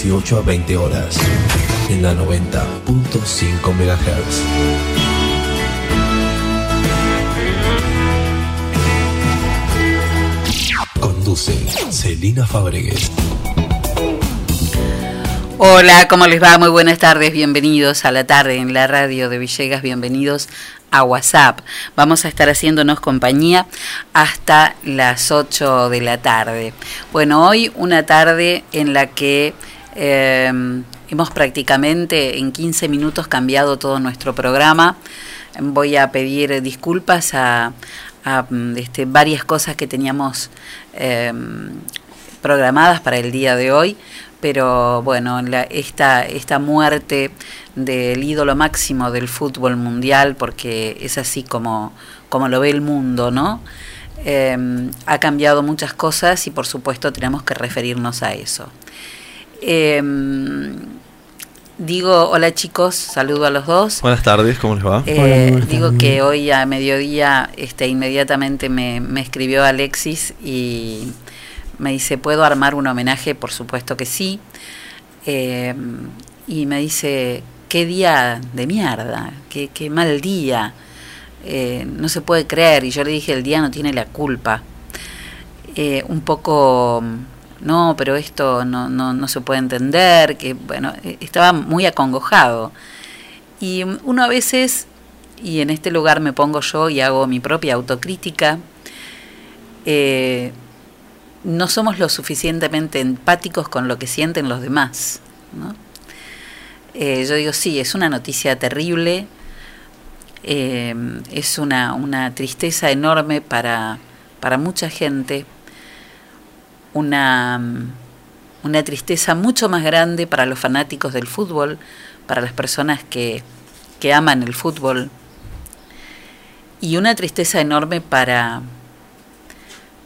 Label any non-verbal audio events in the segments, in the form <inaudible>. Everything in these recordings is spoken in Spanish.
18 a 20 horas, en la 90.5 MHz. Conduce Celina Fabregues. Hola, ¿cómo les va? Muy buenas tardes, bienvenidos a la tarde en la radio de Villegas, bienvenidos a WhatsApp. Vamos a estar haciéndonos compañía hasta las 8 de la tarde. Bueno, hoy una tarde en la que eh, hemos prácticamente en 15 minutos cambiado todo nuestro programa. Voy a pedir disculpas a, a, este, varias cosas que teníamos eh, programadas para el día de hoy pero bueno, la, esta, esta muerte del ídolo máximo del fútbol mundial, porque es así como, como lo ve el mundo, ¿no? Eh, ha cambiado muchas cosas y por supuesto tenemos que referirnos a eso. Eh, digo, hola chicos, saludo a los dos. Buenas tardes, ¿cómo les va? Eh, hola, digo tardes. que hoy a mediodía este, inmediatamente me, me escribió Alexis y me dice, ¿puedo armar un homenaje? Por supuesto que sí. Eh, y me dice, qué día de mierda, qué, qué mal día. Eh, no se puede creer. Y yo le dije, el día no tiene la culpa. Eh, un poco, no, pero esto no, no, no se puede entender. Que bueno, estaba muy acongojado. Y uno a veces, y en este lugar me pongo yo y hago mi propia autocrítica, eh, no somos lo suficientemente empáticos con lo que sienten los demás. ¿no? Eh, yo digo, sí, es una noticia terrible, eh, es una, una, tristeza enorme para, para mucha gente, una, una, tristeza mucho más grande para los fanáticos del fútbol, para las personas que, que aman el fútbol, y una tristeza enorme para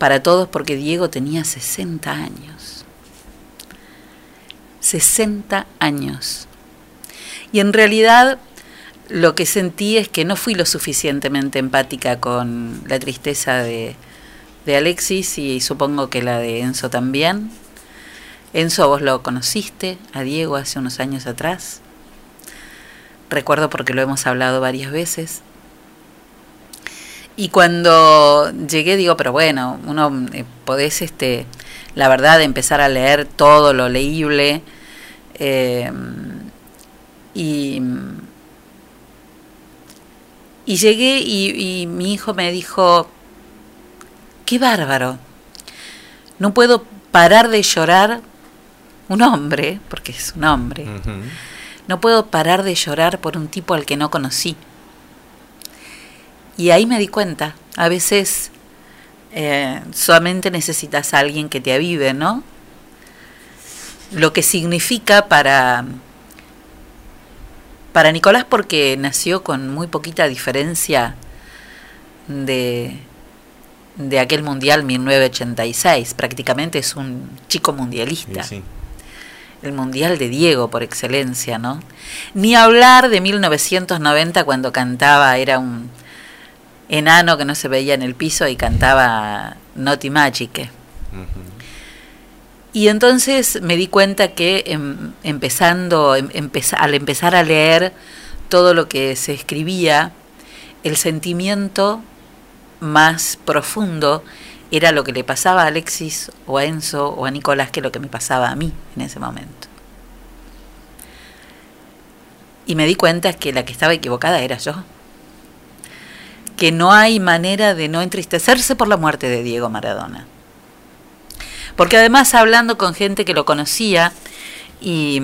para todos porque Diego tenía 60 años. 60 años. Y en realidad lo que sentí es que no fui lo suficientemente empática con la tristeza de, de Alexis y supongo que la de Enzo también. Enzo, vos lo conociste a Diego hace unos años atrás. recuerdo porque lo hemos hablado varias veces. Y cuando llegué digo, pero bueno, uno eh, podés, este, la verdad, empezar a leer todo lo leíble. eh, y, y llegué y mi hijo me dijo, qué bárbaro, no puedo parar de llorar, un hombre, porque es un hombre, no puedo parar de llorar por un tipo al que no conocí. Y ahí me di cuenta, a veces eh, solamente necesitas a alguien que te avive, ¿no? Lo que significa para, para Nicolás, porque nació con muy poquita diferencia de, de aquel Mundial 1986, prácticamente es un chico mundialista Sí, sí. el mundial de Diego por excelencia, ¿no? Ni hablar de 1990 cuando cantaba, era un enano que no se veía en el piso y cantaba Magic. Ujú. Y entonces me di cuenta que em, empezando, em- empeza- al empezar a leer todo lo que se escribía, el sentimiento más profundo era lo que le pasaba a Alexis o a Enzo o a Nicolás que lo que me pasaba a mí en ese momento. Y me di cuenta que la que estaba equivocada era yo. Que no hay manera de no entristecerse por la muerte de Diego Maradona. Porque además hablando con gente que lo conocía, y,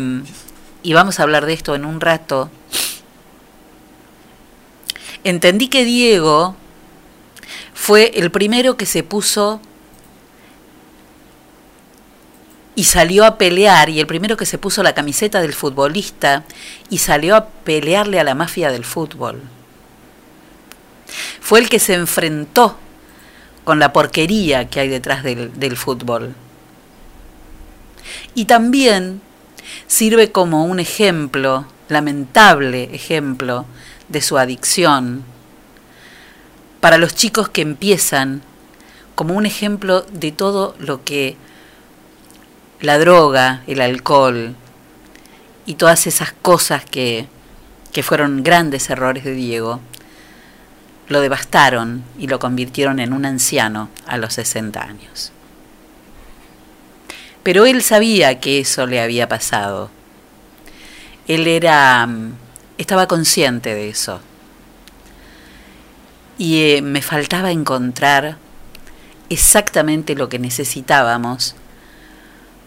y vamos a hablar de esto en un rato, entendí que Diego fue el primero que se puso y salió a pelear, y el primero que se puso la camiseta del futbolista y salió a pelearle a la mafia del fútbol. Fue el que se enfrentó con la porquería que hay detrás del, del fútbol. Y también sirve como un ejemplo, lamentable ejemplo, de su adicción para los chicos que empiezan, como un ejemplo de todo lo que la droga, el alcohol y todas esas cosas que, que fueron grandes errores de Diego, lo devastaron y lo convirtieron en un anciano a los 60 años. Pero él sabía que eso le había pasado. Él era mm, estaba consciente de eso. Y eh, me faltaba encontrar exactamente lo que necesitábamos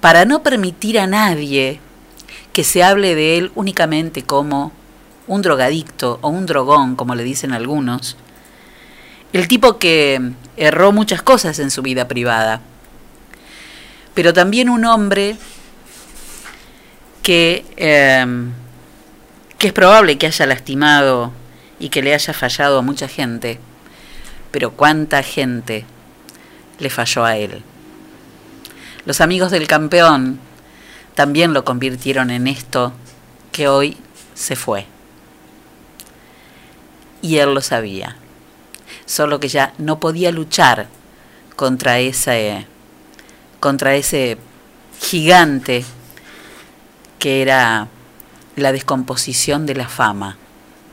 para no permitir a nadie que se hable de él únicamente como un drogadicto o un drogón, como le dicen algunos, el tipo que erró muchas cosas en su vida privada, pero también un hombre que, eh, que es probable que haya lastimado y que le haya fallado a mucha gente, pero cuánta gente le falló a él. Los amigos del campeón también lo convirtieron en esto que hoy se fue. Y él lo sabía. Solo que ya no podía luchar contra ese contra ese gigante que era la descomposición de la fama.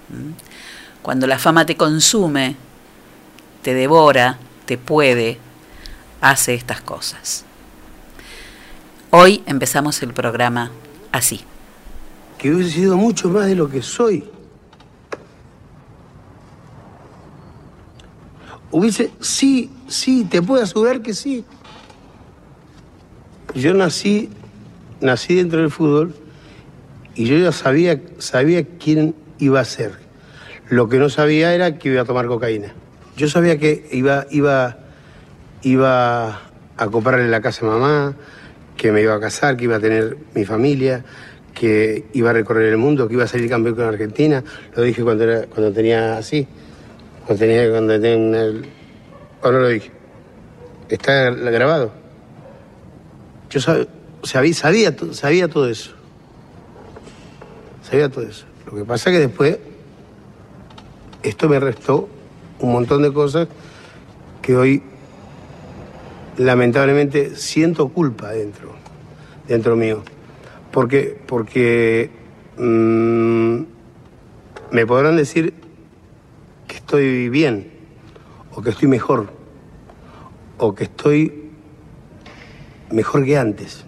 ¿Mm? Cuando la fama te consume, te devora, te puede, hace estas cosas. Hoy empezamos el programa así. que hubiese sido mucho más de lo que soy. Hubiese, sí, sí, te puedo asegurar que sí. Yo nací, nací dentro del fútbol y yo ya sabía, sabía quién iba a ser. Lo que no sabía era que iba a tomar cocaína. Yo sabía que iba, iba, iba a comprarle la casa a mamá, que me iba a casar, que iba a tener mi familia, que iba a recorrer el mundo, que iba a salir campeón con Argentina. Lo dije cuando, era, cuando tenía así, cuando tenía, cuando tenía una- ¿O no lo dije? Está grabado. Yo sab- sabía, sabía, sabía todo eso. Sabía todo eso. Lo que pasa que después esto me restó un montón de cosas que hoy lamentablemente siento culpa dentro, dentro mío. Porque, porque mm, me podrán decir que estoy bien, o que estoy mejor, o que estoy mejor que antes.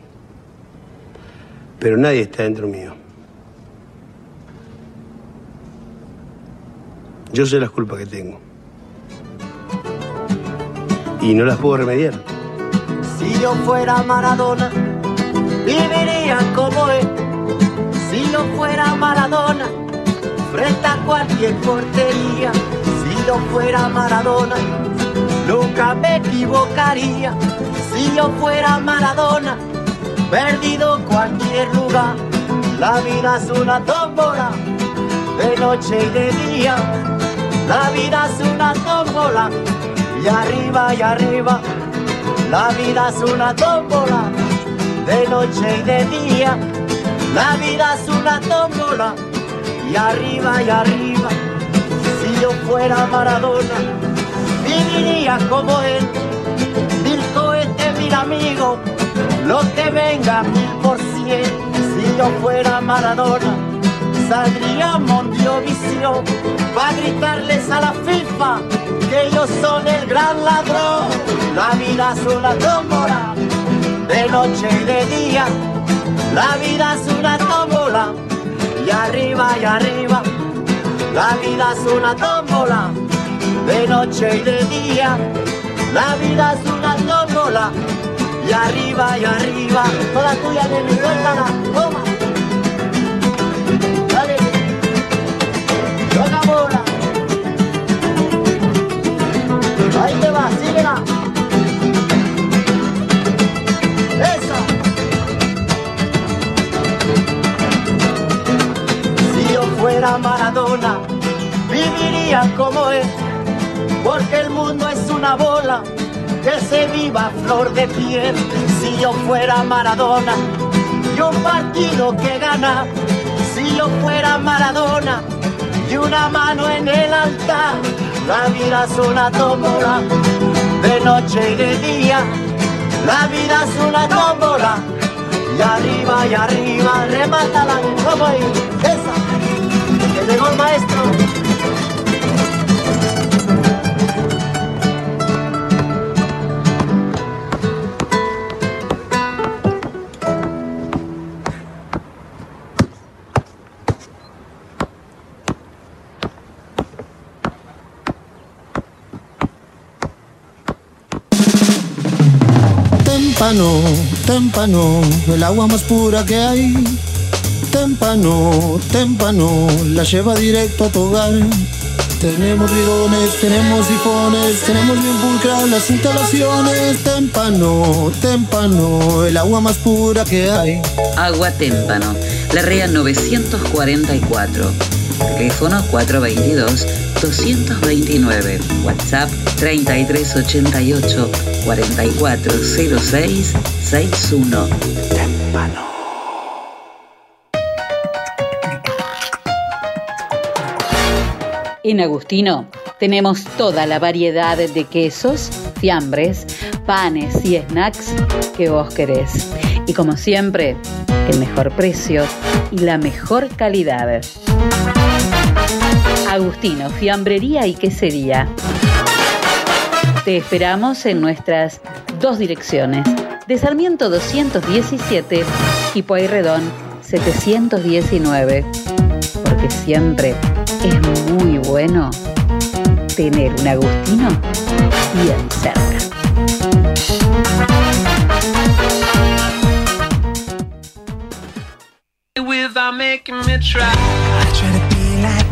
Pero nadie está dentro mío. Yo sé las culpas que tengo. Y no las puedo remediar. Si yo fuera Maradona, viviría como él. Si yo fuera Maradona, frente a cualquier portería. Si yo fuera Maradona, nunca me equivocaría. Si yo fuera Maradona, perdido cualquier lugar. La vida es una tómbola, de noche y de día. La vida es una tómbola, y arriba y arriba. La vida es una tómbola, de noche y de día. La vida es una tómbola, y arriba y arriba. Si yo fuera Maradona, viviría como él. Mil cohetes, mil amigos, lo que venga mil por cien. Si yo fuera Maradona, saldría Mondiovisión para gritarles a la FIFA que ellos son el gran ladrón. La vida es una tómbola, de noche y de día. La vida es una tómbola, y arriba y arriba. La vida es una tómbola, de noche y de día. La vida es una tómbola, y arriba y arriba. Toda tuya, nene, suéltala, toma. Si yo fuera Maradona, viviría como él, porque el mundo es una bola que se viva flor de piel. Si yo fuera Maradona, y un partido que gana, si yo fuera Maradona, y una mano en el altar, la vida es una tómbola, de noche y de día, la vida es una tómbola, y arriba y arriba, remátala, como ahí, esa, que llegó el maestro. Témpano, témpano, el agua más pura que hay. Témpano, témpano, la lleva directo a tu hogar. Tenemos bidones, tenemos sifones, tenemos bien pulcras las instalaciones. Témpano, témpano, el agua más pura que hay. Agua Témpano, la REA 944. Teléfono 422-229. WhatsApp 3388 4406 61. En Agustino tenemos toda la variedad de quesos, fiambres, panes y snacks que vos querés. Y como siempre, el mejor precio y la mejor calidad. Agustino, fiambrería y quesería. Te esperamos en nuestras dos direcciones, de Sarmiento 217 y Pueyrredón 719. Porque siempre es muy bueno tener un Agustino bien cerca.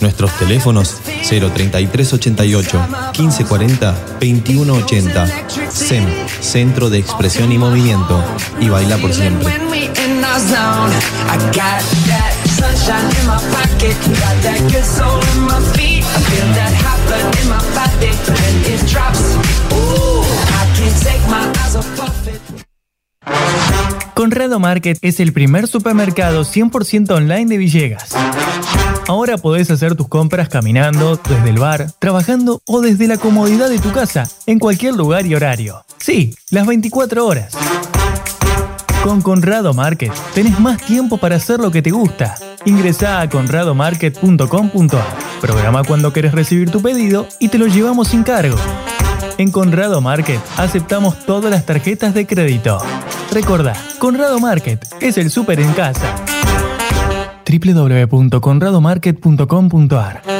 Nuestros teléfonos 03388 1540 2180. SEM, Centro de Expresión y Movimiento. Y baila por siempre. Conrado Market es el primer supermercado 100% online de Villegas. Ahora podés hacer tus compras caminando, desde el bar, trabajando o desde la comodidad de tu casa, en cualquier lugar y horario. Sí, las 24 horas. Con Conrado Market tenés más tiempo para hacer lo que te gusta. Ingresá a conradomarket.com.ar. Programa cuando querés recibir tu pedido y te lo llevamos sin cargo. En Conrado Market aceptamos todas las tarjetas de crédito. Recordá, Conrado Market es el súper en casa. www.conradomarket.com.ar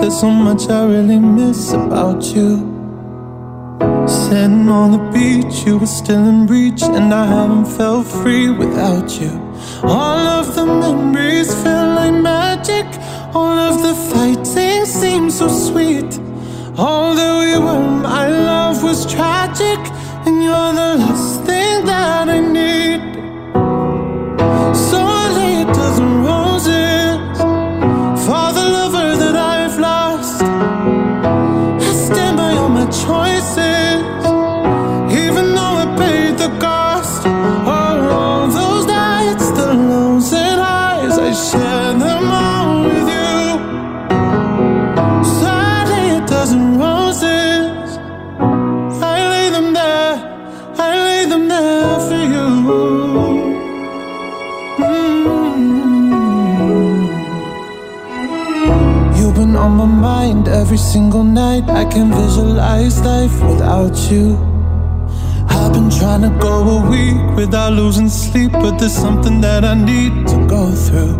There's so much I really miss about you. Sitting on the beach, you were still in reach, and I haven't felt free without you. All of the memories feel like magic. All of the fighting seems so sweet. All that we were, my love was tragic, and you're the last thing that I need. I can visualize life without you. I've been trying to go a week without losing sleep, but there's something that I need to go through.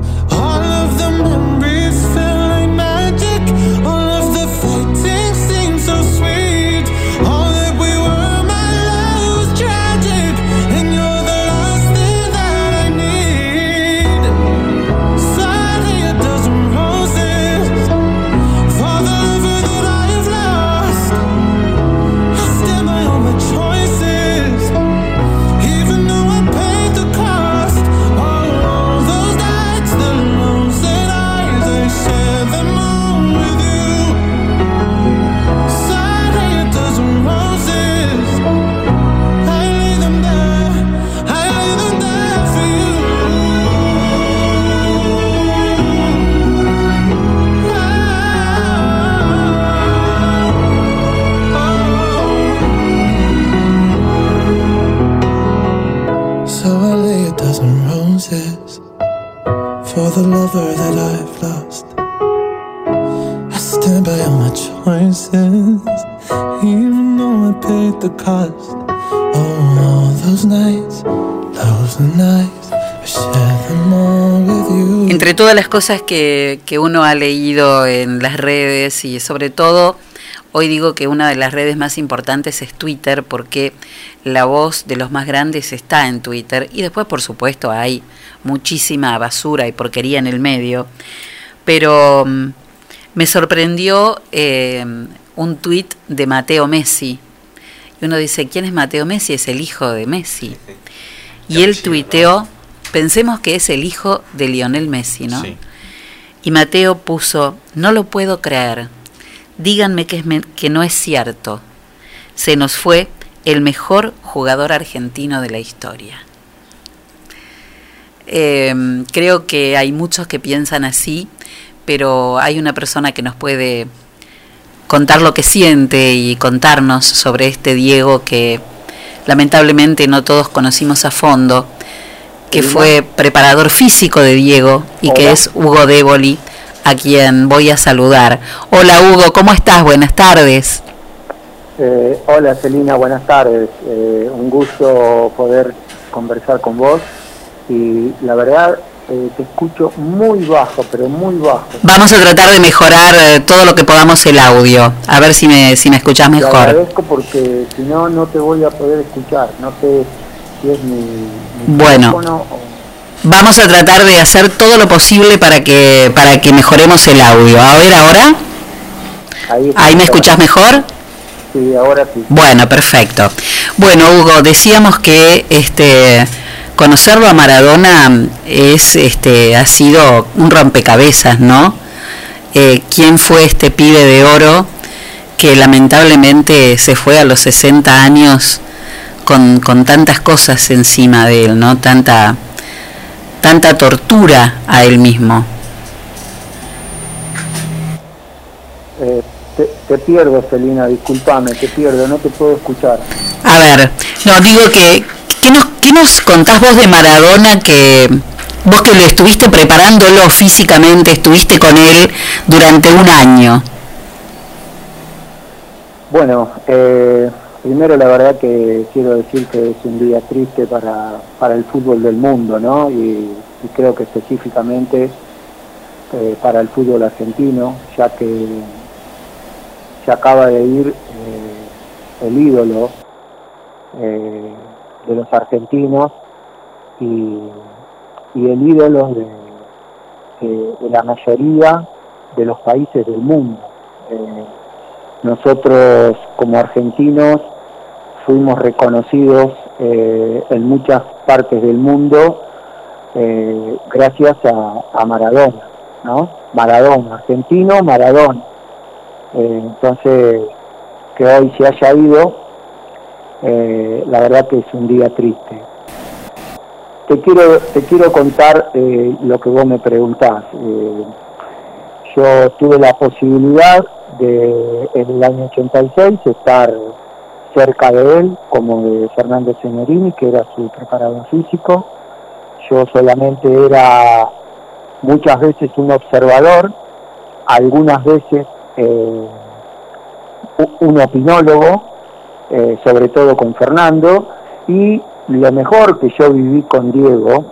I stand by all my choices, even though I paid the cost. Oh, those nights, those nights. Entre todas las cosas que, que uno ha leído en las redes y sobre todo, hoy digo que una de las redes más importantes es Twitter porque la voz de los más grandes está en Twitter y después por supuesto hay muchísima basura y porquería en el medio, pero mm, me sorprendió eh, un tuit de Mateo Messi. Y uno dice, ¿quién es Mateo Messi? Es el hijo de Messi. Y él tuiteó, pensemos que es el hijo de Lionel Messi, ¿no? Sí. Y Mateo puso, no lo puedo creer, díganme que, es men- que no es cierto. Se nos fue el mejor jugador argentino de la historia. Eh, creo que hay muchos que piensan así, pero hay una persona que nos puede contar lo que siente y contarnos sobre este Diego que lamentablemente no todos conocimos a fondo, que fue preparador físico de Diego y que es Hugo Déboli, a quien voy a saludar. Hola Hugo, ¿cómo estás? Buenas tardes. Eh, hola Celina, buenas tardes. Eh, un gusto poder conversar con vos y la verdad eh, te escucho muy bajo, pero muy bajo. Vamos a tratar de mejorar eh, todo lo que podamos el audio, a ver si me, si me escuchás Te mejor. agradezco porque si no, no te voy a poder escuchar. No sé si es mi, mi Bueno. teléfono o- Vamos a tratar de hacer todo lo posible para que para que mejoremos el audio. A ver ahora, Ahí, ahí me escuchás mejor. Sí, ahora sí. Bueno, perfecto. Bueno, Hugo, decíamos que este conocerlo a Maradona es este ha sido un rompecabezas, ¿no? Eh, ¿Quién fue este pibe de oro que lamentablemente se fue a los 60 años con, con tantas cosas encima de él, ¿no? Tanta tanta tortura a él mismo. Eh, te, te pierdo, Celina, discúlpame, te pierdo, no te puedo escuchar. A ver, no, digo que, ¿qué nos, qué nos contás vos de Maradona que vos que lo estuviste preparándolo físicamente, estuviste con él durante un año? Bueno, eh, primero la verdad que quiero decir que es un día triste para, para el fútbol del mundo, ¿no? Y, creo que específicamente eh, para el fútbol argentino, ya que se acaba de ir eh, el ídolo eh, de los argentinos y, y el ídolo de, de- de la mayoría de los países del mundo. Eh, nosotros como argentinos fuimos reconocidos eh, en muchas partes del mundo eh, gracias a, Maradona, ¿no? Maradona, argentino, Maradona. Eh, entonces, que hoy se haya ido, eh, la verdad que es un día triste. Te quiero, te quiero contar lo que vos me preguntás. Yo tuve la posibilidad de en el año 86 estar cerca de él, como de Fernando Signorini, que era su preparador físico. Yo solamente era muchas veces un observador, algunas veces eh, un opinólogo, eh, sobre todo con Fernando, y lo mejor que yo viví con Diego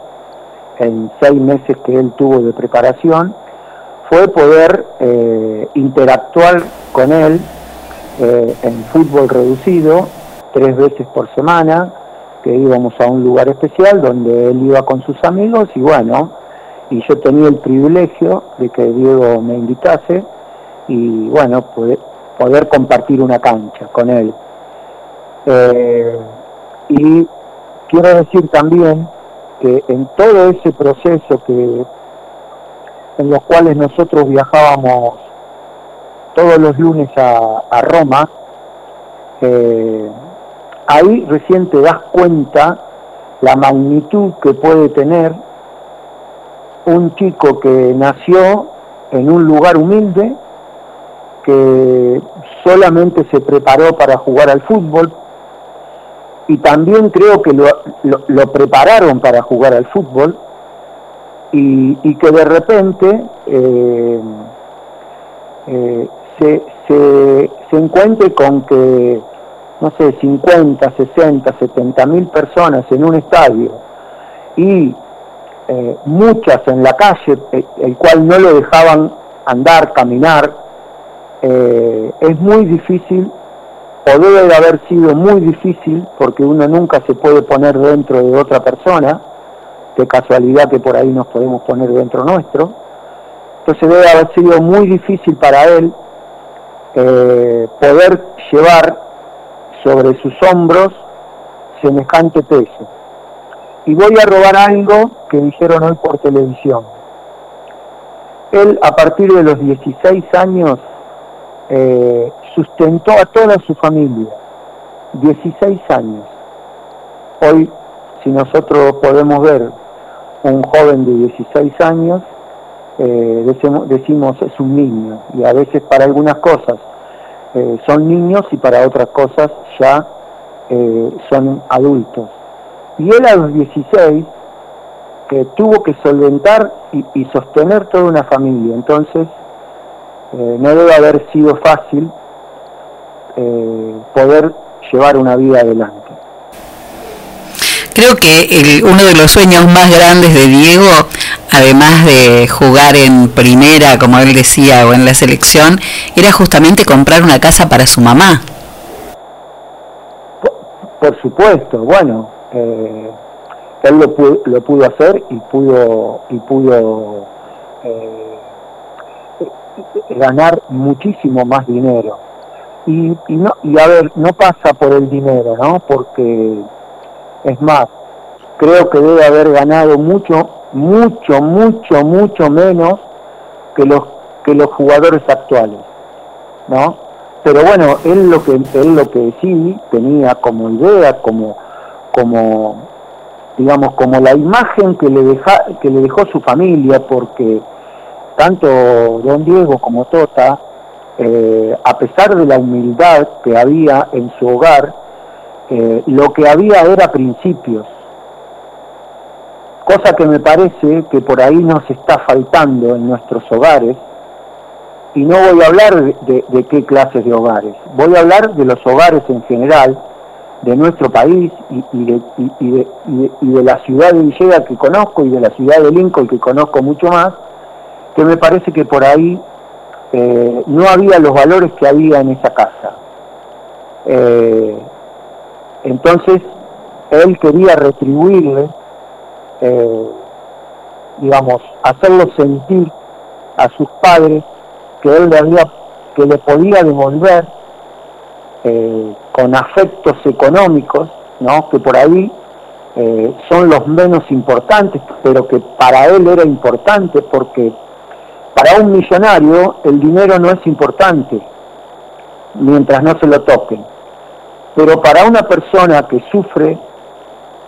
en seis meses que él tuvo de preparación fue poder eh, interactuar con él eh, en fútbol reducido tres veces por semana, que íbamos a un lugar especial donde él iba con sus amigos y bueno, y yo tenía el privilegio de que Diego me invitase y bueno, poder, poder compartir una cancha con él. Eh, y quiero decir también que en todo ese proceso que en los cuales nosotros viajábamos todos los lunes a, Roma, eh, ahí recién te das cuenta la magnitud que puede tener un chico que nació en un lugar humilde, que solamente se preparó para jugar al fútbol, y también creo que lo, lo- lo prepararon para jugar al fútbol, y, y que de repente eh, eh, se, se, encuentre con que, no sé, 50, 60, 70 mil personas en un estadio y eh, muchas en la calle, eh, el cual no lo dejaban andar, caminar, eh, es muy difícil, o debe de haber sido muy difícil, porque uno nunca se puede poner dentro de otra persona, de casualidad que por ahí nos podemos poner dentro nuestro, entonces debe haber sido muy difícil para él eh, poder llevar sobre sus hombros semejante peso. Y voy a robar algo que dijeron hoy por televisión. Él a partir de los 16 años eh, sustentó a toda su familia. 16 años. Hoy, si nosotros podemos ver un joven de 16 años, eh, decimos, decimos es un niño y a veces para algunas cosas eh, son niños y para otras cosas ya eh, son adultos. Y él a los 16 que tuvo que solventar y, sostener toda una familia, entonces no debe haber sido fácil poder llevar una vida adelante. Creo que el- uno de los sueños más grandes de Diego, además de jugar en primera, como él decía, o en la selección, era justamente comprar una casa para su mamá. Por supuesto, bueno, eh, él lo pudo, lo pudo hacer y pudo y pudo eh, ganar muchísimo más dinero. Y, y no y a ver, no pasa por el dinero, ¿no? Porque es más, creo que debe haber ganado mucho, mucho, mucho, mucho menos que los que los jugadores actuales, ¿no? Pero bueno, él lo que él lo que sí tenía como idea, como como digamos como la imagen que le deja, que le dejó su familia, porque tanto Don Diego como Tota, eh, a pesar de la humildad que había en su hogar, eh, lo que había era principios, cosa que me parece que por ahí nos está faltando en nuestros hogares, y no voy a hablar de, qué clases de hogares, voy a hablar de los hogares en general, de nuestro país y, y de, y- y de- y de- y de la ciudad de Villegas que conozco y de la ciudad de Lincoln que conozco mucho más, que me parece que por ahí eh, no había los valores que había en esa casa. Eh, entonces, él quería retribuirle, eh, digamos, hacerlo sentir a sus padres que él le había, que le podía devolver eh, con afectos económicos, ¿no? que por ahí eh, son los menos importantes, pero que para él era importante porque para un millonario el dinero no es importante mientras no se lo toquen. Pero para una persona que sufre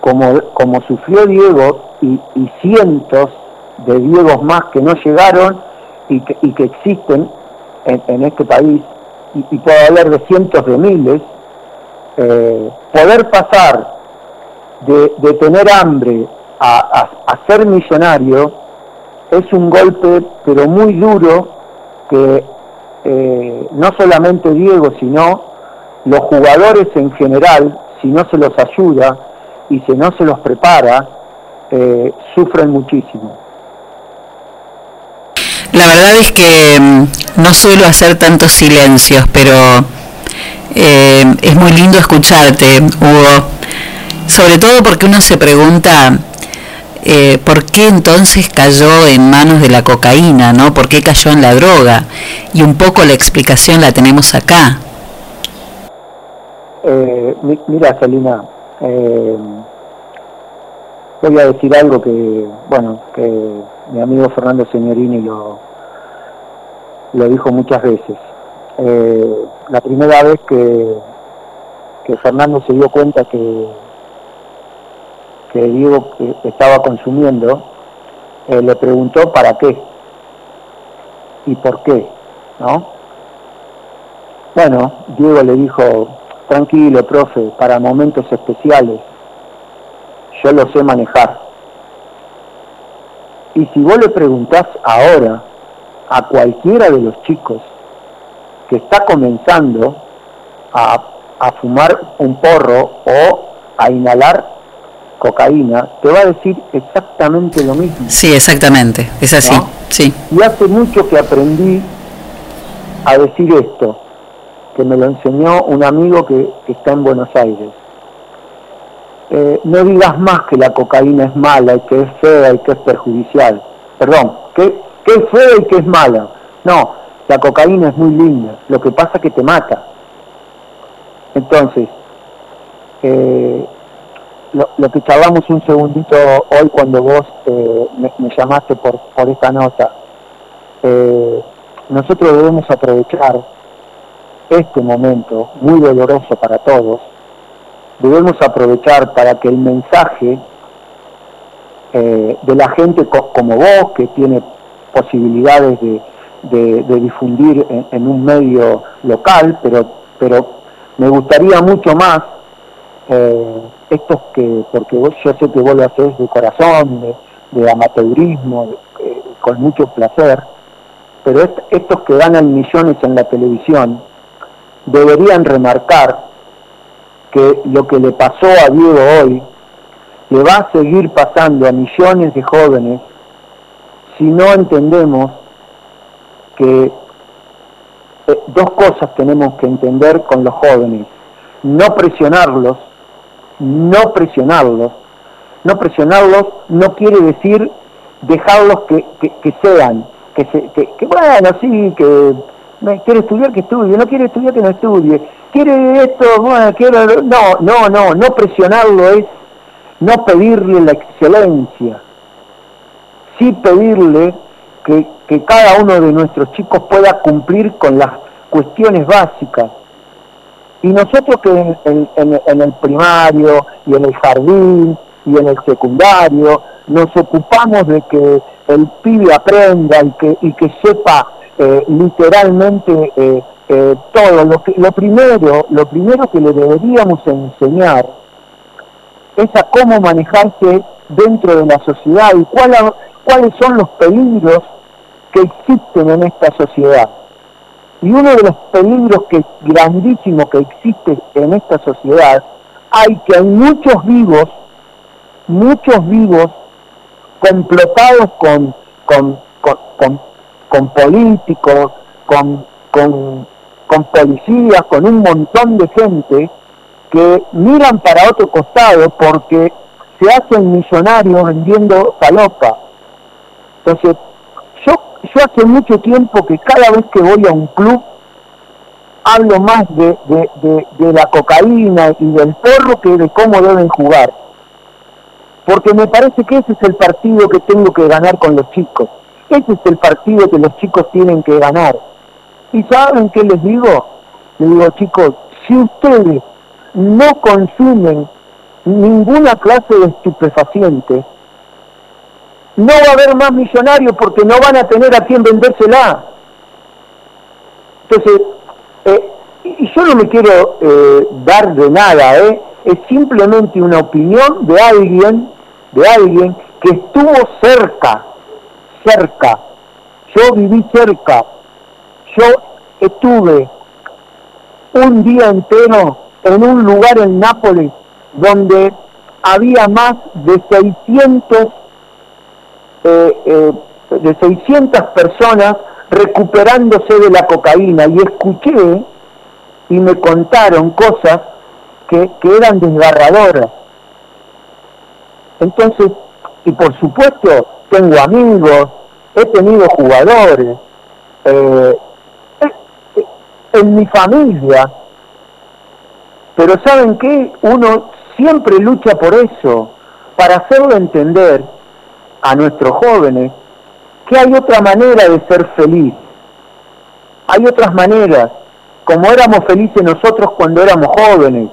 como, como sufrió Diego y, y cientos de Diegos más que no llegaron y que, y que existen en, en este país, y, y puedo hablar de cientos de miles, eh, poder pasar de, de tener hambre a, a- ser millonario es un golpe pero muy duro que eh, no solamente Diego sino los jugadores en general si no se los ayuda y si no se los prepara eh, sufren muchísimo La verdad es que mm, no suelo hacer tantos silencios, pero eh, es muy lindo escucharte, Hugo. Sobre todo porque uno se pregunta eh, por qué entonces cayó en manos de la cocaína, ¿no? ¿Por qué cayó en la droga? Y un poco la explicación la tenemos acá. Eh, mi- mira, Salina, eh, voy a decir algo que, bueno, que mi amigo Fernando Signorini lo, lo dijo muchas veces. Eh, la primera vez que, que Fernando se dio cuenta que, que Diego estaba consumiendo, eh, le preguntó para qué y por qué, ¿no? Bueno, Diego le dijo, tranquilo, profe, para momentos especiales, yo lo sé manejar. Y si vos le preguntás ahora a cualquiera de los chicos que está comenzando a, a fumar un porro o a inhalar cocaína, te va a decir exactamente lo mismo. Sí, exactamente, es así, ¿No? sí. Y hace mucho que aprendí a decir esto, que me lo enseñó un amigo que, está en Buenos Aires. Eh, no digas más que la cocaína es mala y que es fea y que es perjudicial. Perdón, que, es fea y que es mala. No, la cocaína es muy linda, lo que pasa es que te mata. Entonces, eh, lo, lo que charlamos un segundito hoy cuando vos eh, me, me llamaste por, por esta nota, eh, nosotros debemos aprovechar este momento muy doloroso para todos, debemos aprovechar para que el mensaje eh, de la gente co- como vos, que tiene posibilidades de, de- difundir en, un medio local, pero, pero me gustaría mucho más eh, estos que, porque vos, yo sé que vos lo haces de corazón, de, amateurismo, eh, con mucho placer, pero est- estos que ganan millones en la televisión deberían remarcar que lo que le pasó a Diego hoy le va a seguir pasando a millones de jóvenes si no entendemos que eh, dos cosas tenemos que entender con los jóvenes. No presionarlos, no presionarlos. No presionarlos no quiere decir dejarlos que, que, sean, que, se, que, que bueno, sí, que quiere estudiar, que estudie, no quiere estudiar, que no estudie, quiere esto, bueno, quiere... No, no, no, no presionarlo es no pedirle la excelencia, sí pedirle que, que cada uno de nuestros chicos pueda cumplir con las cuestiones básicas. Y nosotros que en, en- en- en el primario y en el jardín y en el secundario nos ocupamos de que el pibe aprenda y que, y que sepa eh, literalmente eh, eh, todo. Lo, que, lo, primero, lo primero que le deberíamos enseñar es a cómo manejarse dentro de la sociedad y cuál cuáles son los peligros que existen en esta sociedad. Y uno de los peligros que grandísimos que existe en esta sociedad hay que hay muchos vivos, muchos vivos complotados con, con, con, con- con políticos, con, con, con policías, con un montón de gente que miran para otro costado porque se hacen millonarios vendiendo falopa. Entonces, yo, yo hace mucho tiempo que cada vez que voy a un club hablo más de, de, de- de la cocaína y del porro que de cómo deben jugar. Porque me parece que ese es el partido que tengo que ganar con los chicos. Ese es el partido que los chicos tienen que ganar. ¿Y saben qué les digo? Les digo, chicos, si ustedes no consumen ninguna clase de estupefaciente, no va a haber más millonarios porque no van a tener a quien vendérsela. Entonces, eh, y yo no me quiero eh, dar de nada, ¿eh? es simplemente una opinión de alguien, de alguien que estuvo cerca, cerca. Yo viví cerca, yo estuve un día entero en un lugar en Nápoles donde había más de 600 eh, eh, de 600 personas recuperándose de la cocaína y escuché y me contaron cosas que, que eran desgarradoras. Entonces, y por supuesto, tengo amigos, he tenido jugadores, eh, en mi familia, pero ¿saben qué? Uno siempre lucha por eso, para hacerlo entender a nuestros jóvenes que hay otra manera de ser feliz. Hay otras maneras, como éramos felices nosotros cuando éramos jóvenes,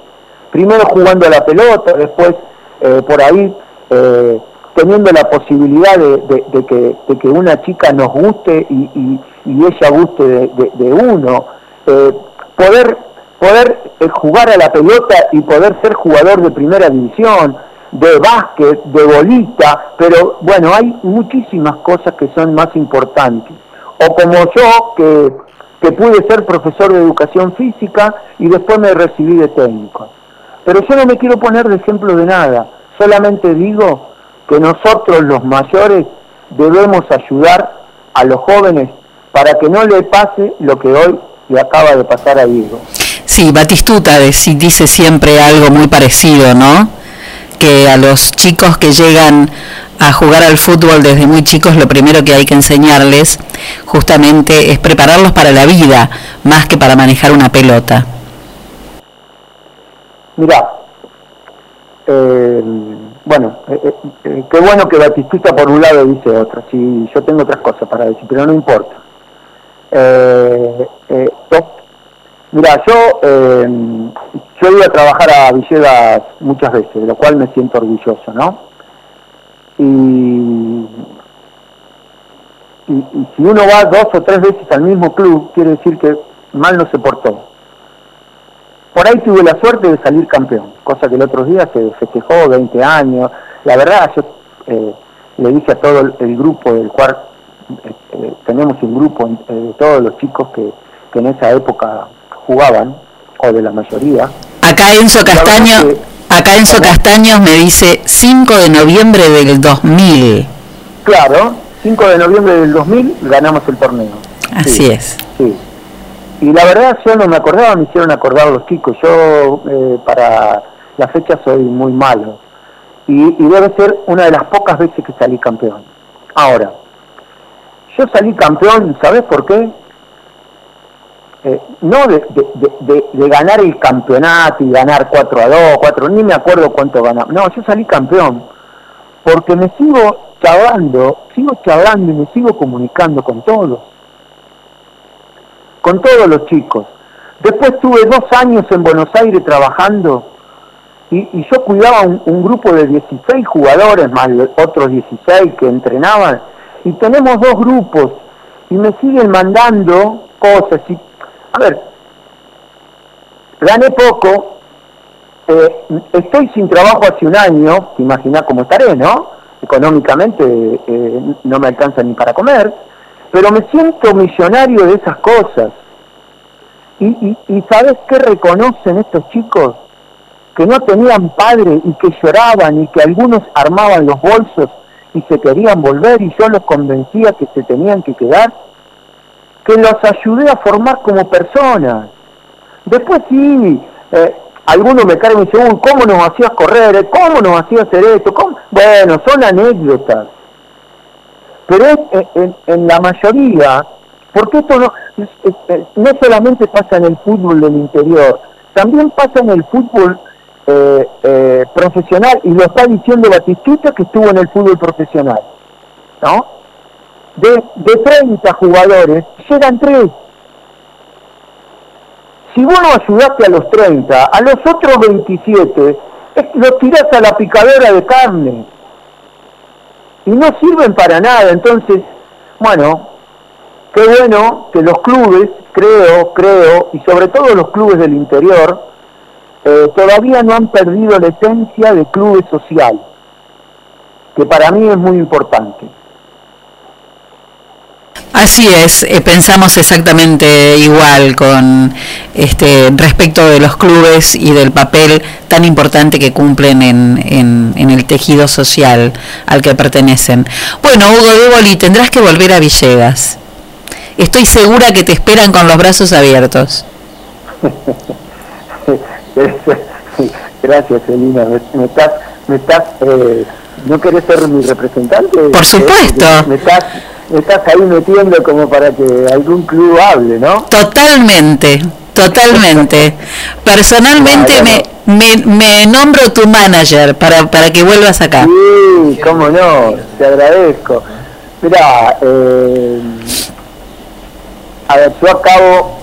primero jugando a la pelota, después eh, por ahí eh, teniendo la posibilidad de, que, una chica nos guste y, y- ella guste de, uno, eh, poder, eh, jugar a la pelota y poder ser jugador de primera división, de básquet, de bolita, pero bueno, hay muchísimas cosas que son más importantes. O como yo, que pude ser profesor de educación física y después me recibí de técnico. Pero yo no me quiero poner de ejemplo de nada, solamente digo que nosotros los mayores debemos ayudar a los jóvenes para que no le pase lo que hoy le acaba de pasar a Diego. Sí, Batistuta dice siempre algo muy parecido, ¿no? Que a los chicos que llegan a jugar al fútbol desde muy chicos, lo primero que hay que enseñarles justamente es prepararlos para la vida, más que para manejar una pelota. Mirá, eh, bueno, eh, eh, eh, qué bueno que Batistita por un lado dice otra, sí, yo tengo otras cosas para decir, pero no importa. Eh, eh, yo- mira, yo, yo he ido a trabajar a Villegas muchas veces, de lo cual me siento orgulloso, ¿no? Y, y si uno va dos o tres veces al mismo club, quiere decir que mal no se portó. Por ahí tuve la suerte de salir campeón, cosa que el otro día se festejó 20 años. La verdad, yo eh, le dije a todo el, el grupo del cual eh, eh, tenemos un grupo eh, de todos los chicos que, que en esa época jugaban, o de la mayoría. Acá Enzo Castaño, acá Enzo Castaños me dice 5 de noviembre del 2000. Claro, 5 de noviembre del 2000 ganamos el torneo. Así Sí, es. Sí. Y la verdad yo no me acordaba, me hicieron acordar los chicos. Yo eh, para la fecha soy muy malo. Y, y debe ser una de las pocas veces que salí campeón. Ahora, yo salí campeón, ¿sabes por qué? Eh, no de, de- de- de- ganar el campeonato y ganar 4 a 2, 4, ni me acuerdo cuánto ganamos. No, yo salí campeón porque me sigo charlando, sigo charlando y me sigo comunicando con todos con todos los chicos. Después tuve dos años en Buenos Aires trabajando y, yo cuidaba un, grupo de 16 jugadores más otros 16 que entrenaban. Y tenemos dos grupos y me siguen mandando cosas y a ver gané poco eh, estoy sin trabajo hace un año te imaginás cómo estaré no económicamente eh, no me alcanza ni para comer pero me siento millonario de esas cosas. Y, y, y ¿sabes qué reconocen estos chicos? Que no tenían padre y que lloraban y que algunos armaban los bolsos y se querían volver y yo los convencía que se tenían que quedar. Que los ayudé a formar como personas. Después sí, eh, algunos me cargan y dicen, "Uy, ¿cómo nos hacías correr? eh? ¿Cómo nos hacías hacer esto? ¿Cómo?". Bueno, son anécdotas pero es en, la mayoría, porque esto no, es- es- no solamente pasa en el fútbol del interior, también pasa en el fútbol eh, eh, profesional, y lo está diciendo Batistuta que estuvo en el fútbol profesional, ¿no? De, de 30 jugadores, llegan 3. Si vos no ayudaste a los 30, a los otros 27, es- los tirás a la picadora de carne y no sirven para nada. Entonces, bueno, qué bueno que los clubes, creo, creo, y sobre todo los clubes del interior, eh, todavía no han perdido la esencia de clubes social, que para mí es muy importante. Así es, eh, pensamos exactamente igual con este respecto de los clubes y del papel tan importante que cumplen en, en- en el tejido social al que pertenecen. Bueno, Hugo Déboli, tendrás que volver a Villegas. Estoy segura que te esperan con los brazos abiertos. <laughs> Gracias, Elina. Me, me estás, me estás, eh, ¿no querés ser mi representante? Por supuesto. Me estás, me estás ahí metiendo como para que algún club hable, ¿no? Totalmente, totalmente. Personalmente me, me, me nombro tu manager para, para que vuelvas acá. Sí, cómo no, te agradezco. Mira, eh, a ver, yo acabo,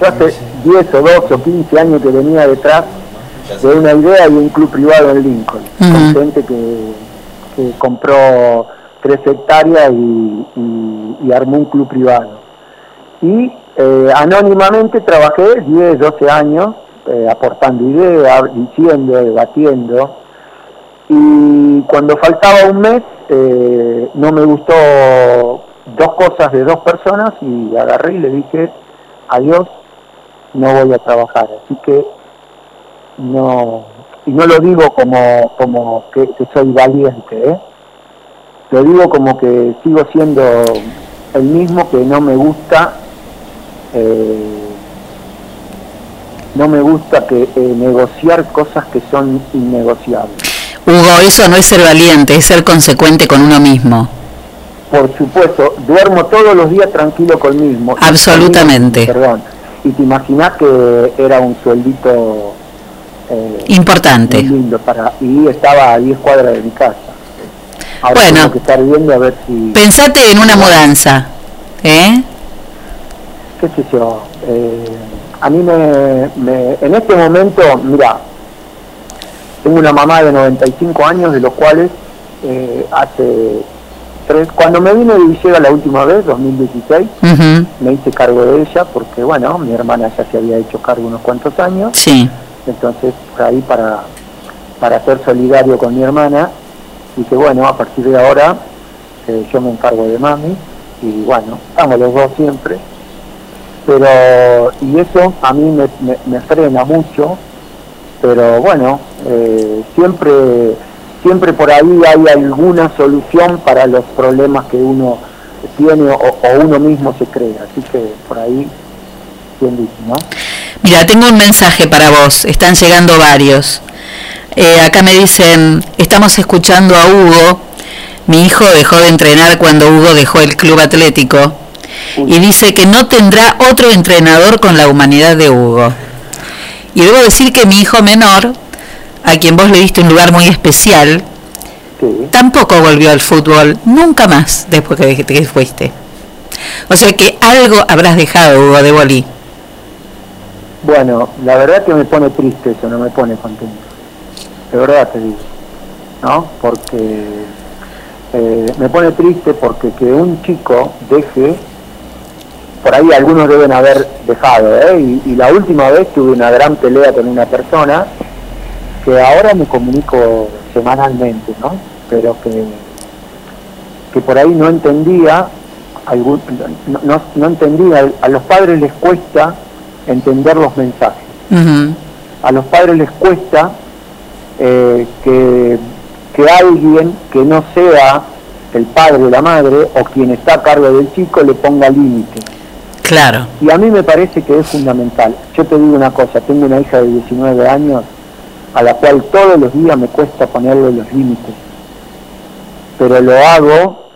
yo hace 10 o 12 o 15 años que venía detrás de una idea y un club privado en Lincoln, con gente que, que compró tres y- y armó un club privado. Y eh, anónimamente trabajé 10, 12 años eh, aportando ideas, diciendo, debatiendo. Y cuando faltaba un mes, eh, no me gustó dos cosas de dos personas y agarré y le dije, adiós, no voy a trabajar. Así que no, y no lo digo como, como que, que soy valiente, ¿eh? Lo digo como que sigo siendo el mismo que no me gusta eh, no me gusta que eh, negociar cosas que son innegociables Hugo, eso no es ser valiente, es ser consecuente con uno mismo. por supuesto duermo todos los días tranquilo conmigo Absolutamente. perdón y te imaginas que era un sueldito eh, Importante. lindo para y estaba a 10 cuadras de mi casa Ahora Bueno. que estar viendo a ver si Pensate en una mudanza, ¿eh? qué sé yo, eh, a mí me, me- en este momento, mira, tengo una mamá de 95 años, de los cuales eh, hace tres, cuando me vine de Villegas la última vez, 2016, Ujú. me hice cargo de ella porque, bueno, mi hermana ya se había hecho cargo unos cuantos años, Sí. entonces por ahí para, para ser solidario con mi hermana, dije, bueno, a partir de ahora eh, yo me encargo de mami, y bueno, estamos los dos siempre, pero y eso a mí me, me- me frena mucho pero bueno eh, siempre siempre por ahí hay alguna solución para los problemas que uno tiene o, o uno mismo se crea así que por ahí no Mira, tengo un mensaje para vos, están llegando varios. Eh, acá me dicen, estamos escuchando a Hugo, mi hijo dejó de entrenar cuando Hugo dejó el club atlético y dice que no tendrá otro entrenador con la humanidad de Hugo. Y debo decir que mi hijo menor, a quien vos le diste un lugar muy especial, tampoco volvió al fútbol, nunca más después que, que fuiste. O sea que algo habrás dejado, Hugo, de boli. bueno la verdad que me pone triste eso no me pone contento de verdad te digo no porque eh, me pone triste porque que un chico deje por ahí algunos deben haber dejado, ¿eh? y, y la última vez tuve una gran pelea con una persona que ahora me comunico semanalmente, ¿no? Pero que, que por ahí no entendía, algún, no, no- no entendía, a los padres les cuesta entender los mensajes, a los padres les cuesta eh, que, que alguien que no sea el padre o la madre o quien está a cargo del chico le ponga límites. Claro. Y a mí me parece que es fundamental. Yo te digo una cosa, tengo una hija de 19 años a la cual todos los días me cuesta ponerle los límites, pero lo hago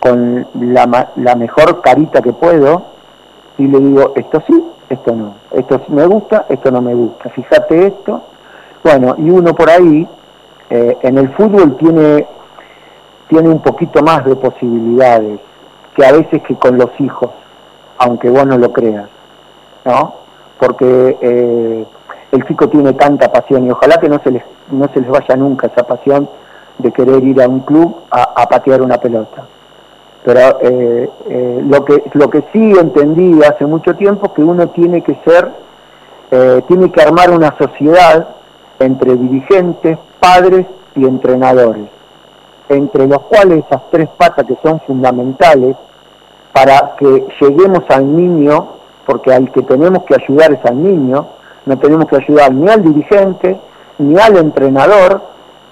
con la, la mejor carita que puedo y le digo, esto sí, esto no, esto sí me gusta, esto no me gusta, fíjate esto. Bueno, y uno por ahí, eh, en el fútbol tiene, tiene un poquito más de posibilidades que a veces que con los hijos aunque vos no lo creas, ¿no? Porque eh, el chico tiene tanta pasión y ojalá que no se les, no se les vaya nunca esa pasión de querer ir a un club a, a patear una pelota. Pero eh, eh, lo que lo que sí entendí hace mucho tiempo que uno tiene que ser, eh, tiene que armar una sociedad entre dirigentes, padres y entrenadores, entre los cuales esas tres patas que son fundamentales para que lleguemos al niño, porque al que tenemos que ayudar es al niño, no tenemos que ayudar ni al dirigente, ni al entrenador,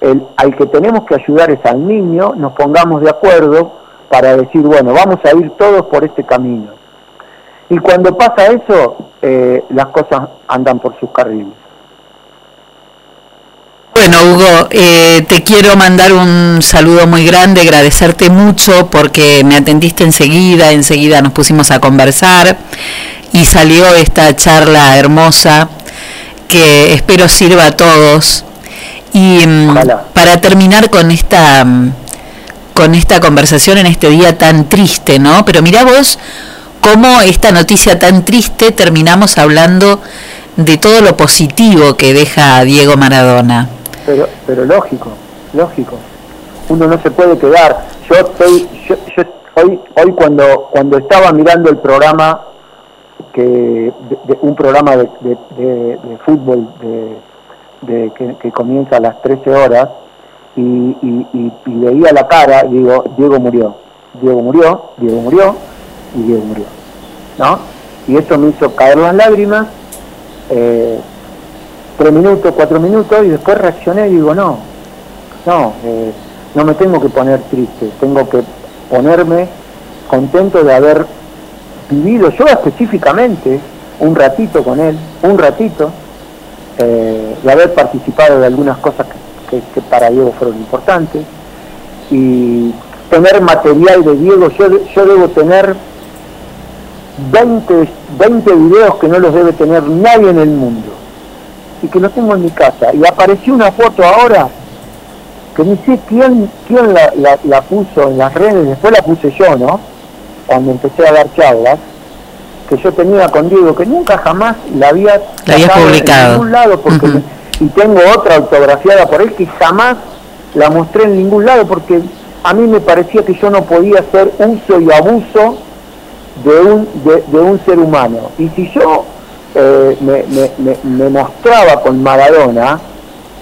el, al que tenemos que ayudar es al niño, nos pongamos de acuerdo para decir, bueno, vamos a ir todos por este camino. Y cuando pasa eso, eh, las cosas andan por sus carriles. Bueno, Hugo, eh, te quiero mandar un saludo muy grande, agradecerte mucho porque me atendiste enseguida, enseguida nos pusimos a conversar y salió esta charla hermosa que espero sirva a todos. Y mm, para terminar con esta mm, con esta conversación en este día tan triste, ¿no? Pero mira vos cómo esta noticia tan triste terminamos hablando de todo lo positivo que deja Diego Maradona. Pero, pero lógico, lógico. Uno no se puede quedar. Yo estoy, yo, yo hoy, hoy cuando, cuando estaba mirando el programa, que de- de- un programa de, de- fútbol que, que comienza a las 13 horas, y, y- y- y veía la cara, digo, Diego murió, Diego murió, Diego murió y Diego murió, ¿no? Y eso me hizo caer las lágrimas, eh, tres minutos, cuatro minutos, y después reaccioné y digo, no, no, eh, no me tengo que poner triste, tengo que ponerme contento de haber vivido yo específicamente un ratito con él, un ratito, eh, de haber participado de algunas cosas que, que- para Diego fueron importantes, y tener material de Diego, yo, yo debo tener 20, 20 videos que no los debe tener nadie en el mundo, y que los tengo en mi casa, y apareció una foto ahora que ni sé quién, quién la, la- la puso en las redes, después la puse yo, ¿no? Cuando empecé a dar charlas, que yo tenía con Diego, que nunca jamás la había La sacado publicado. en ningún lado, porque y tengo otra autografiada por él que jamás la mostré en ningún lado, porque a mí me parecía que yo no podía hacer uso y abuso de un, de, de un ser humano. Y si yo eh, me, me- mostraba con Maradona,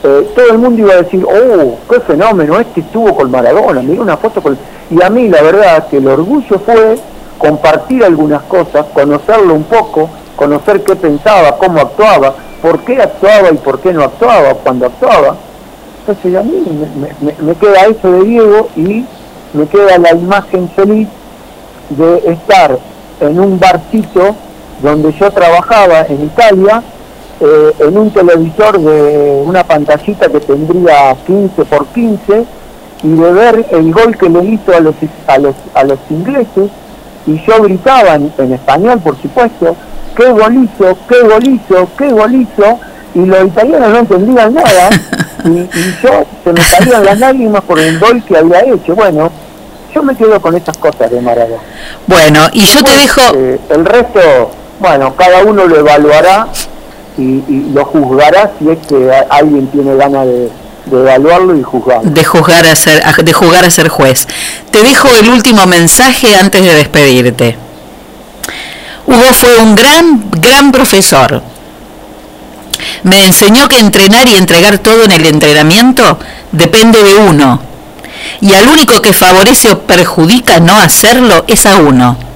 eh, todo el mundo iba a decir, oh, qué fenómeno, este estuvo con Maradona, mira una foto con... Y a mí la verdad que el orgullo fue compartir algunas cosas, conocerlo un poco, conocer qué pensaba, cómo actuaba, por qué actuaba y por qué no actuaba cuando actuaba. Entonces a mí me- me queda eso de Diego y me queda la imagen feliz de estar en un barcito donde yo trabajaba en Italia, eh, en un televisor de una pantallita que tendría 15 por 15 y de ver el gol que le hizo a los, a los, a los ingleses y yo gritaba en, en español, por supuesto, qué golizo, qué golizo, qué golizo, y los italianos no entendían nada, <laughs> y, y yo se me caían las lágrimas por el gol que había hecho. Bueno, yo me quedo con esas cosas de Maradona. Bueno, y yo te dejo... Eh, el resto, bueno, cada uno lo evaluará y, lo juzgará si es que alguien tiene ganas de, evaluarlo y juzgarlo. de juzgar a ser de jugar a ser juez. Te dejo el último mensaje antes de despedirte. Hugo fue un gran gran profesor. Me enseñó que entrenar y entregar todo en el entrenamiento depende de uno. Y al único que favorece o perjudica no hacerlo es a uno.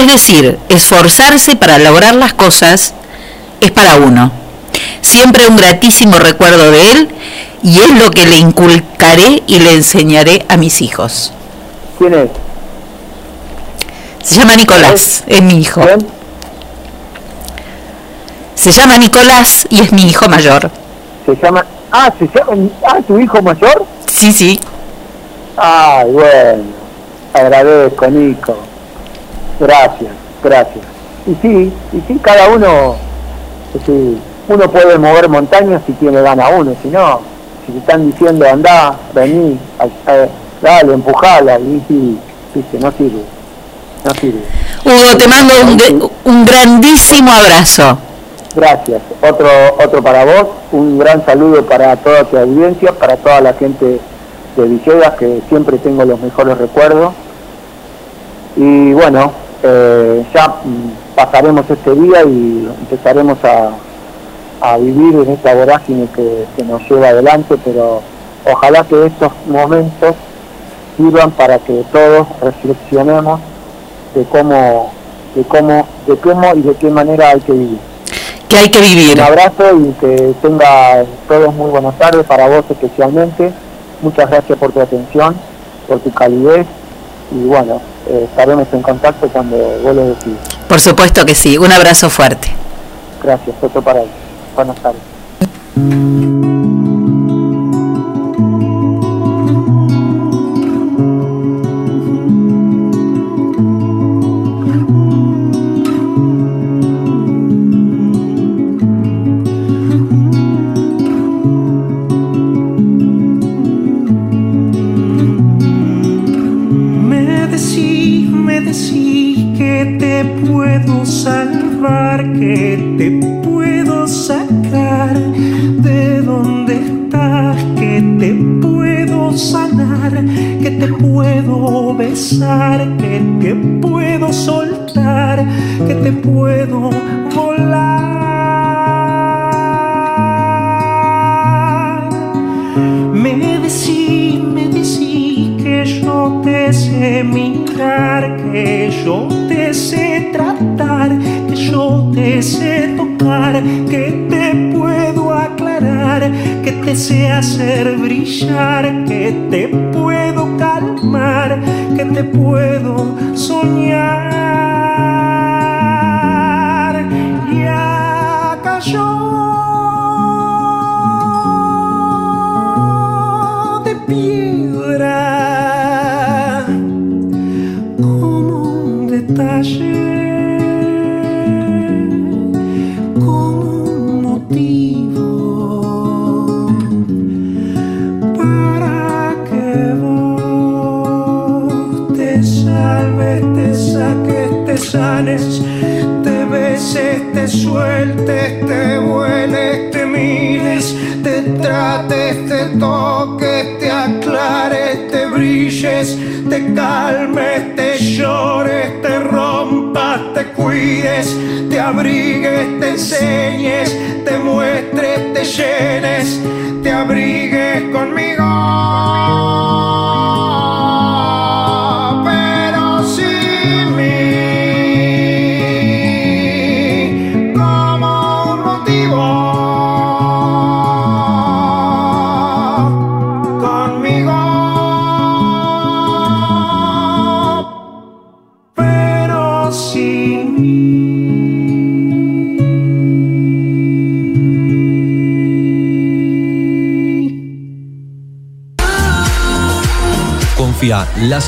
Es decir, esforzarse para lograr las cosas es para uno. Siempre un gratísimo recuerdo de él y es lo que le inculcaré y le enseñaré a mis hijos. ¿Quién es? Se llama Nicolás, es mi hijo. Se llama Nicolás y es mi hijo mayor. Se llama... Ah, se llama... Ah, ¿tu hijo mayor? Sí, sí. Ay, bueno. Agradezco, Nico. Gracias, gracias. Y sí, y sí, cada uno... sí, uno puede mover montañas si tiene gana uno, si no, si te están diciendo andá, vení, dale, empujala, y sí, viste, no sirve, no sirve. Hugo, te mando un, un grandísimo abrazo. Gracias. Otro, otro para vos, un gran saludo para toda tu audiencia, para toda la gente de Villegas, que siempre tengo los mejores recuerdos. Y bueno, eh, ya pasaremos este día y empezaremos a, a vivir en esta vorágine que, que nos lleva adelante, pero ojalá que estos momentos sirvan para que todos reflexionemos de cómo, de cómo, de cómo y de qué manera hay que vivir. Que hay que vivir. Un abrazo y que tenga todos muy buenas tardes, para vos especialmente. Muchas gracias por tu atención, por tu calidez y bueno, eh, estaremos en contacto cuando vos lo decidas. Por supuesto que sí. Un abrazo fuerte. Gracias, otro para él. Buenas tardes.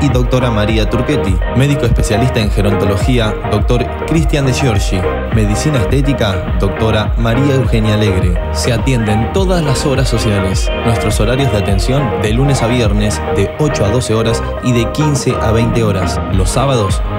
y doctora María Turquetti. Médico especialista en gerontología, doctor Cristian de Giorgi. Medicina estética, doctora María Eugenia Alegre. Se atienden todas las horas sociales. Nuestros horarios de atención de lunes a viernes de 8 a 12 horas y de 15 a 20 horas. Los sábados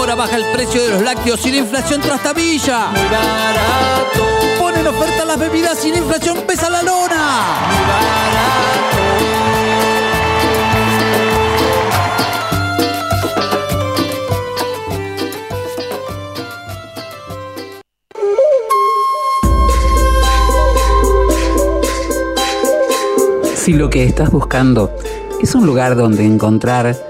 Ahora baja el precio de los lácteos y la inflación trastabilla. Muy barato. Ponen oferta las bebidas y la inflación pesa la lona. Si lo que estás buscando es un lugar donde encontrar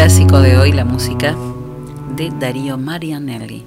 Clásico de hoy, la música de Darío Marianelli.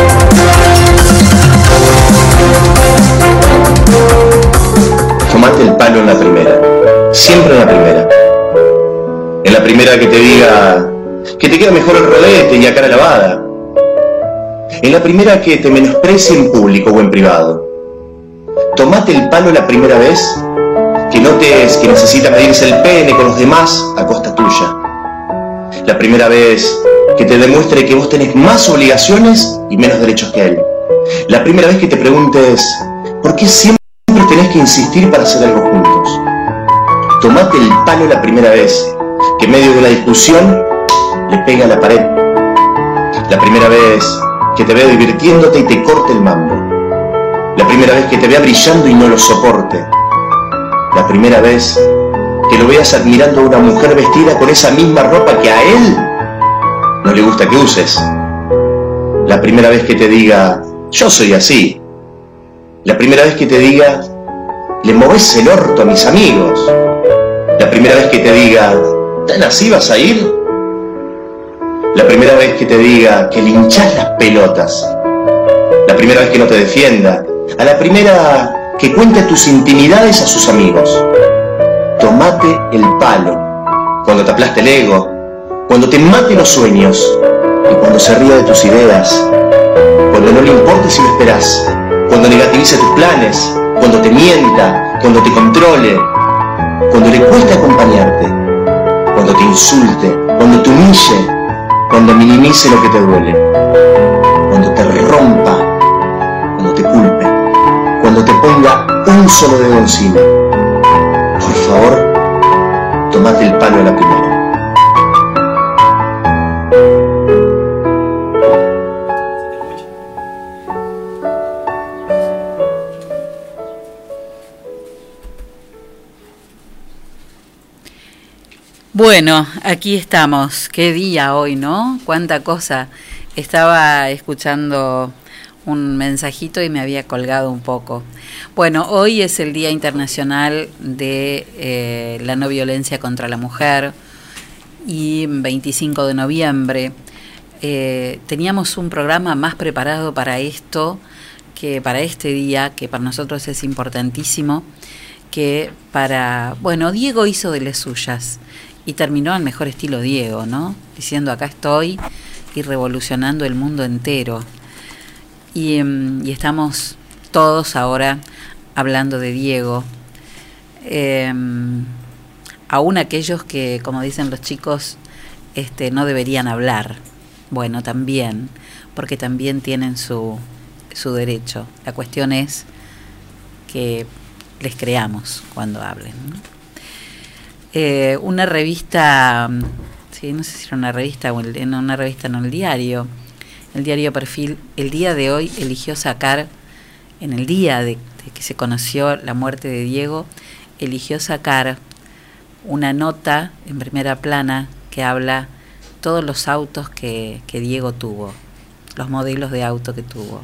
El palo en la primera. Siempre en la primera. En la primera que te diga que te queda mejor el rodete y a cara lavada. En la primera que te menosprecie en público o en privado. Tomate el palo la primera vez que notes que necesita medirse el pene con los demás a costa tuya. La primera vez que te demuestre que vos tenés más obligaciones y menos derechos que él. La primera vez que te preguntes, ¿por qué siempre que insistir para hacer algo juntos? Tomate el palo la primera vez que en medio de una discusión le pega a la pared. La primera vez que te vea divirtiéndote y te corte el mambo. La primera vez que te vea brillando y no lo soporte. La primera vez que lo veas admirando a una mujer vestida con esa misma ropa que a él no le gusta que uses. La primera vez que te diga, yo soy así. La primera vez que te diga, le moves el orto a mis amigos. La primera vez que te diga, ¿tan así vas a ir? La primera vez que te diga que le hinchas las pelotas. La primera vez que no te defienda. A la primera que cuente tus intimidades a sus amigos. Tomate el palo. Cuando te aplaste el ego. Cuando te mate los sueños. Y cuando se ría de tus ideas. Cuando no le importe si lo esperás. Cuando negativice tus planes. Cuando te mienta. Cuando te controle. Cuando le cueste acompañarte. Cuando te insulte. Cuando te humille. Cuando minimice lo que te duele. Cuando te rompa. Cuando te culpe. un solo dedo encima. Por favor, tomate el palo a la primera. Bueno, aquí estamos. Qué día hoy, ¿no? Cuánta cosa. Estaba escuchando un mensajito y me había colgado un poco. Bueno, hoy es el Día Internacional de eh, la No Violencia contra la Mujer y 25 de noviembre eh, teníamos un programa más preparado para esto, que para este día, que para nosotros es importantísimo, que para, bueno, Diego hizo de las suyas y terminó al mejor estilo Diego, ¿no? Diciendo acá estoy y revolucionando el mundo entero. Y, em, estamos todos ahora hablando de Diego. Em, aún aquellos que, como dicen los chicos, este, no deberían hablar. Bueno, también, porque también tienen su, su derecho. La cuestión es que les creamos cuando hablen. Eh, una revista, mm, sí, no sé si era una revista o en una revista, no, el diario, el diario Perfil, el día de hoy eligió sacar, en el día de, de que se conoció la muerte de Diego, eligió sacar una nota en primera plana que habla todos los autos que, que Diego tuvo, los modelos de auto que tuvo.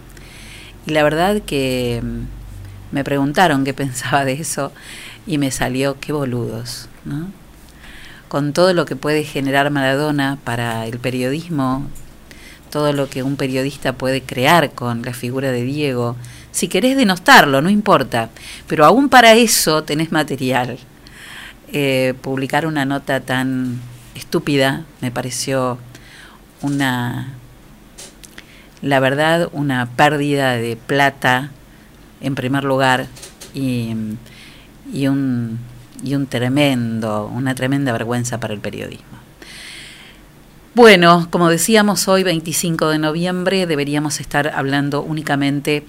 Y la verdad que mm, me preguntaron qué <laughs> pensaba de eso y me salió qué boludos, ¿no? Con todo lo que puede generar Maradona para el periodismo, todo lo que un periodista puede crear con la figura de Diego, si querés denostarlo, no importa, pero aún para eso tenés material. Eh, publicar una nota tan estúpida me pareció una, la verdad, una pérdida de plata en primer lugar y, y, un, y un tremendo, una tremenda vergüenza para el periodismo. Bueno, como decíamos hoy, 25 de noviembre, deberíamos estar hablando únicamente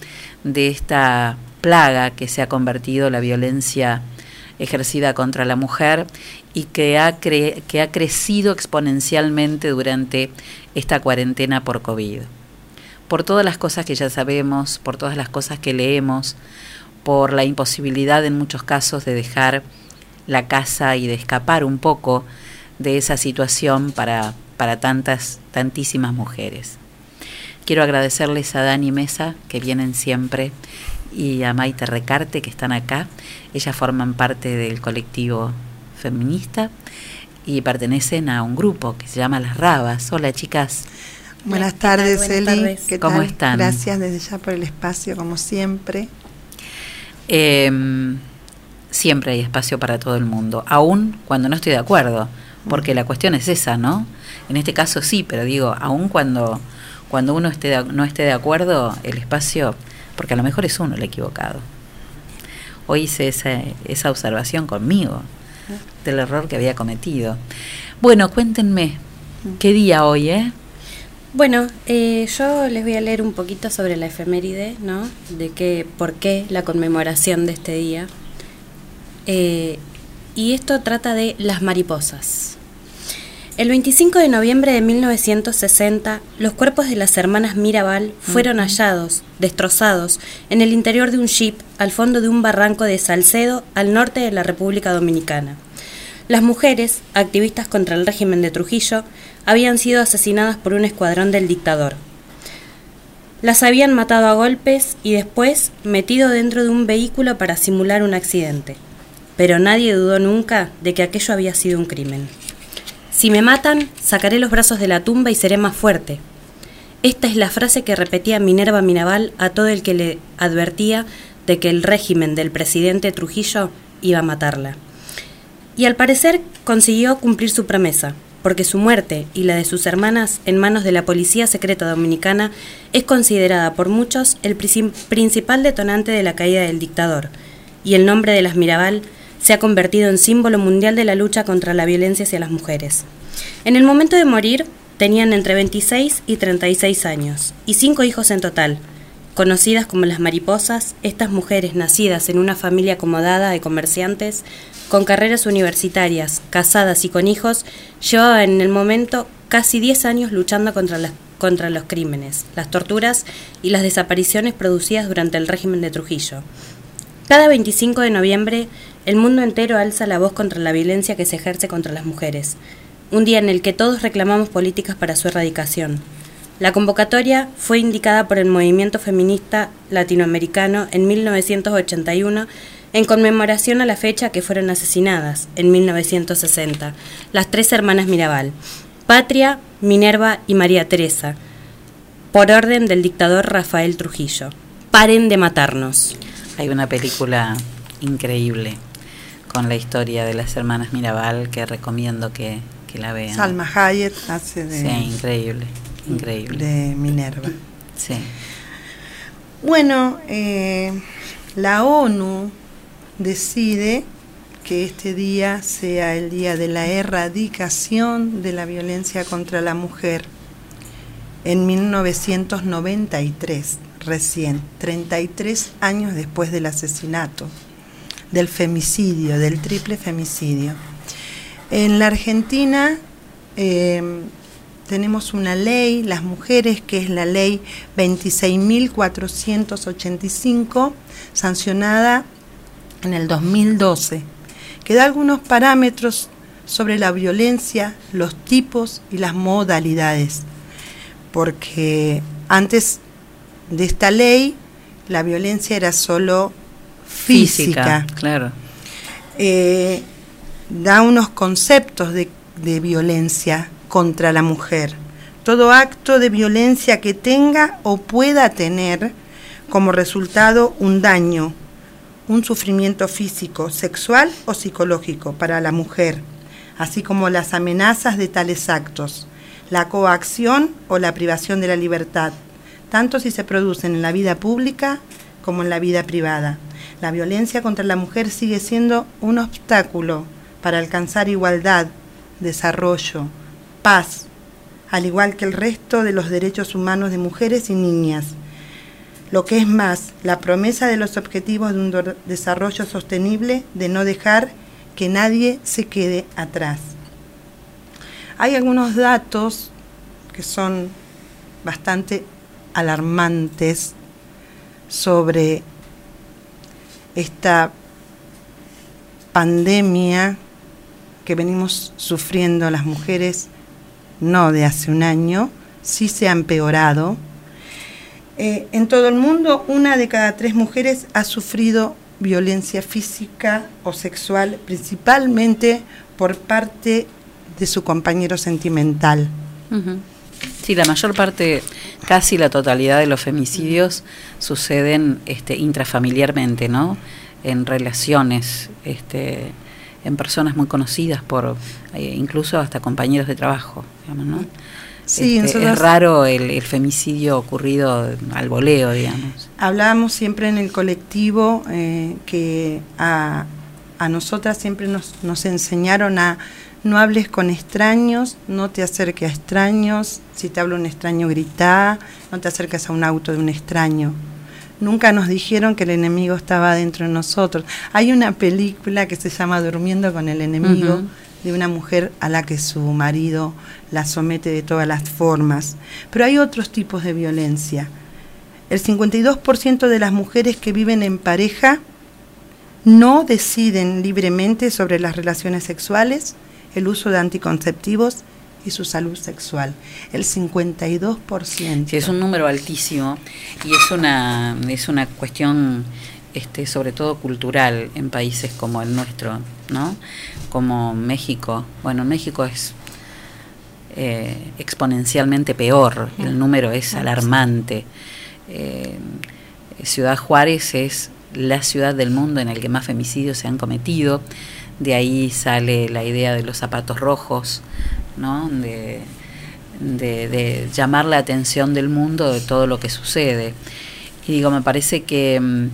de esta plaga que se ha convertido la violencia ejercida contra la mujer y que ha, cre que ha crecido exponencialmente durante esta cuarentena por COVID. Por todas las cosas que ya sabemos, por todas las cosas que leemos, por la imposibilidad en muchos casos de dejar la casa y de escapar un poco de esa situación para, para tantas, tantísimas mujeres. Quiero agradecerles a Dani Mesa, que vienen siempre, y a Maite Recarte, que están acá. Ellas forman parte del colectivo feminista y pertenecen a un grupo que se llama Las Rabas. Hola, chicas. Buenas tardes, Buenas Eli. tardes. ¿Qué ¿Cómo tal? están? Gracias desde ya por el espacio, como siempre. Eh, siempre hay espacio para todo el mundo, aun cuando no estoy de acuerdo, porque la cuestión es esa, ¿no? En este caso sí, pero digo, aun cuando, cuando uno esté de- no esté de acuerdo, el espacio, porque a lo mejor es uno el equivocado. Hoy hice esa, esa observación conmigo del error que había cometido. Bueno, cuéntenme, ¿qué día hoy, eh? Bueno, eh, yo les voy a leer un poquito sobre la efeméride, ¿no? De qué, por qué la conmemoración de este día. Eh, y esto trata de las mariposas. El 25 de noviembre de 1960, los cuerpos de las hermanas Mirabal fueron hallados, destrozados, en el interior de un jeep al fondo de un barranco de Salcedo, al norte de la República Dominicana. Las mujeres, activistas contra el régimen de Trujillo, habían sido asesinadas por un escuadrón del dictador. Las habían matado a golpes y después metido dentro de un vehículo para simular un accidente. Pero nadie dudó nunca de que aquello había sido un crimen. Si me matan, sacaré los brazos de la tumba y seré más fuerte. Esta es la frase que repetía Minerva Mirabal a todo el que le advertía de que el régimen del presidente Trujillo iba a matarla. Y al parecer consiguió cumplir su promesa, porque su muerte y la de sus hermanas en manos de la Policía Secreta Dominicana es considerada por muchos el princi- principal detonante de la caída del dictador, y el nombre de las Mirabal se ha convertido en símbolo mundial de la lucha contra la violencia hacia las mujeres. En el momento de morir tenían entre 26 y 36 años, y cinco hijos en total, Conocidas como las mariposas, estas mujeres nacidas en una familia acomodada de comerciantes, con carreras universitarias, casadas y con hijos, llevaban en el momento casi 10 años luchando contra, las, contra los crímenes, las torturas y las desapariciones producidas durante el régimen de Trujillo. Cada 25 de noviembre, el mundo entero alza la voz contra la violencia que se ejerce contra las mujeres, un día en el que todos reclamamos políticas para su erradicación. La convocatoria fue indicada por el movimiento feminista latinoamericano en 1981 en conmemoración a la fecha que fueron asesinadas, en 1960, las tres hermanas Mirabal, Patria, Minerva y María Teresa, por orden del dictador Rafael Trujillo. Paren de matarnos. Hay una película increíble con la historia de las hermanas Mirabal que recomiendo que, que la vean. Salma Hayek hace de, Sí, increíble, increíble. de Minerva. Sí. Bueno, eh, la ONU decide que este día sea el día de la erradicación de la violencia contra la mujer en 1993, recién, 33 años después del asesinato, del femicidio, del triple femicidio. En la Argentina eh, tenemos una ley, las mujeres, que es la ley 26.485, sancionada en el 2012, que da algunos parámetros sobre la violencia, los tipos y las modalidades. Porque antes de esta ley, la violencia era solo física. claro. Eh, da unos conceptos de, de violencia contra la mujer. Todo acto de violencia que tenga o pueda tener como resultado un daño, un sufrimiento físico, sexual o psicológico para la mujer, así como las amenazas de tales actos, la coacción o la privación de la libertad, tanto si se producen en la vida pública como en la vida privada. La violencia contra la mujer sigue siendo un obstáculo para alcanzar igualdad, desarrollo, paz, al igual que el resto de los derechos humanos de mujeres y niñas. Lo que es más, la promesa de los objetivos de un desarrollo sostenible de no dejar que nadie se quede atrás. Hay algunos datos que son bastante alarmantes sobre esta pandemia que venimos sufriendo las mujeres, no de hace un año, sí se ha empeorado. Eh, en todo el mundo, una de cada tres mujeres ha sufrido violencia física o sexual, principalmente por parte de su compañero sentimental. Sí, la mayor parte, casi la totalidad de los femicidios suceden este, intrafamiliarmente, ¿no? En relaciones, este, en personas muy conocidas por, eh, incluso hasta compañeros de trabajo, digamos, ¿no? Sí, Este, nosotros- es raro el, el femicidio ocurrido al voleo, digamos. Hablábamos siempre en el colectivo eh, que a, a nosotras siempre nos, nos enseñaron a no hables con extraños, no te acerques a extraños, si te habla un extraño grita, no te acerques a un auto de un extraño. Nunca nos dijeron que el enemigo estaba dentro de nosotros. Hay una película que se llama Durmiendo con el enemigo, de una mujer a la que su marido la somete de todas las formas. Pero hay otros tipos de violencia. El 52% de las mujeres que viven en pareja no deciden libremente sobre las relaciones sexuales, el uso de anticonceptivos y su salud sexual. El 52%. Sí, es un número altísimo y es una, es una cuestión este, sobre todo cultural en países como el nuestro, ¿no? Como México. Bueno, México es eh, exponencialmente peor, el número es alarmante. Eh, ciudad Juárez es la ciudad del mundo en el que más femicidios se han cometido. De ahí sale la idea de los zapatos rojos, ¿no? De, de, llamar la atención del mundo de todo lo que sucede. Y digo, me parece que mm,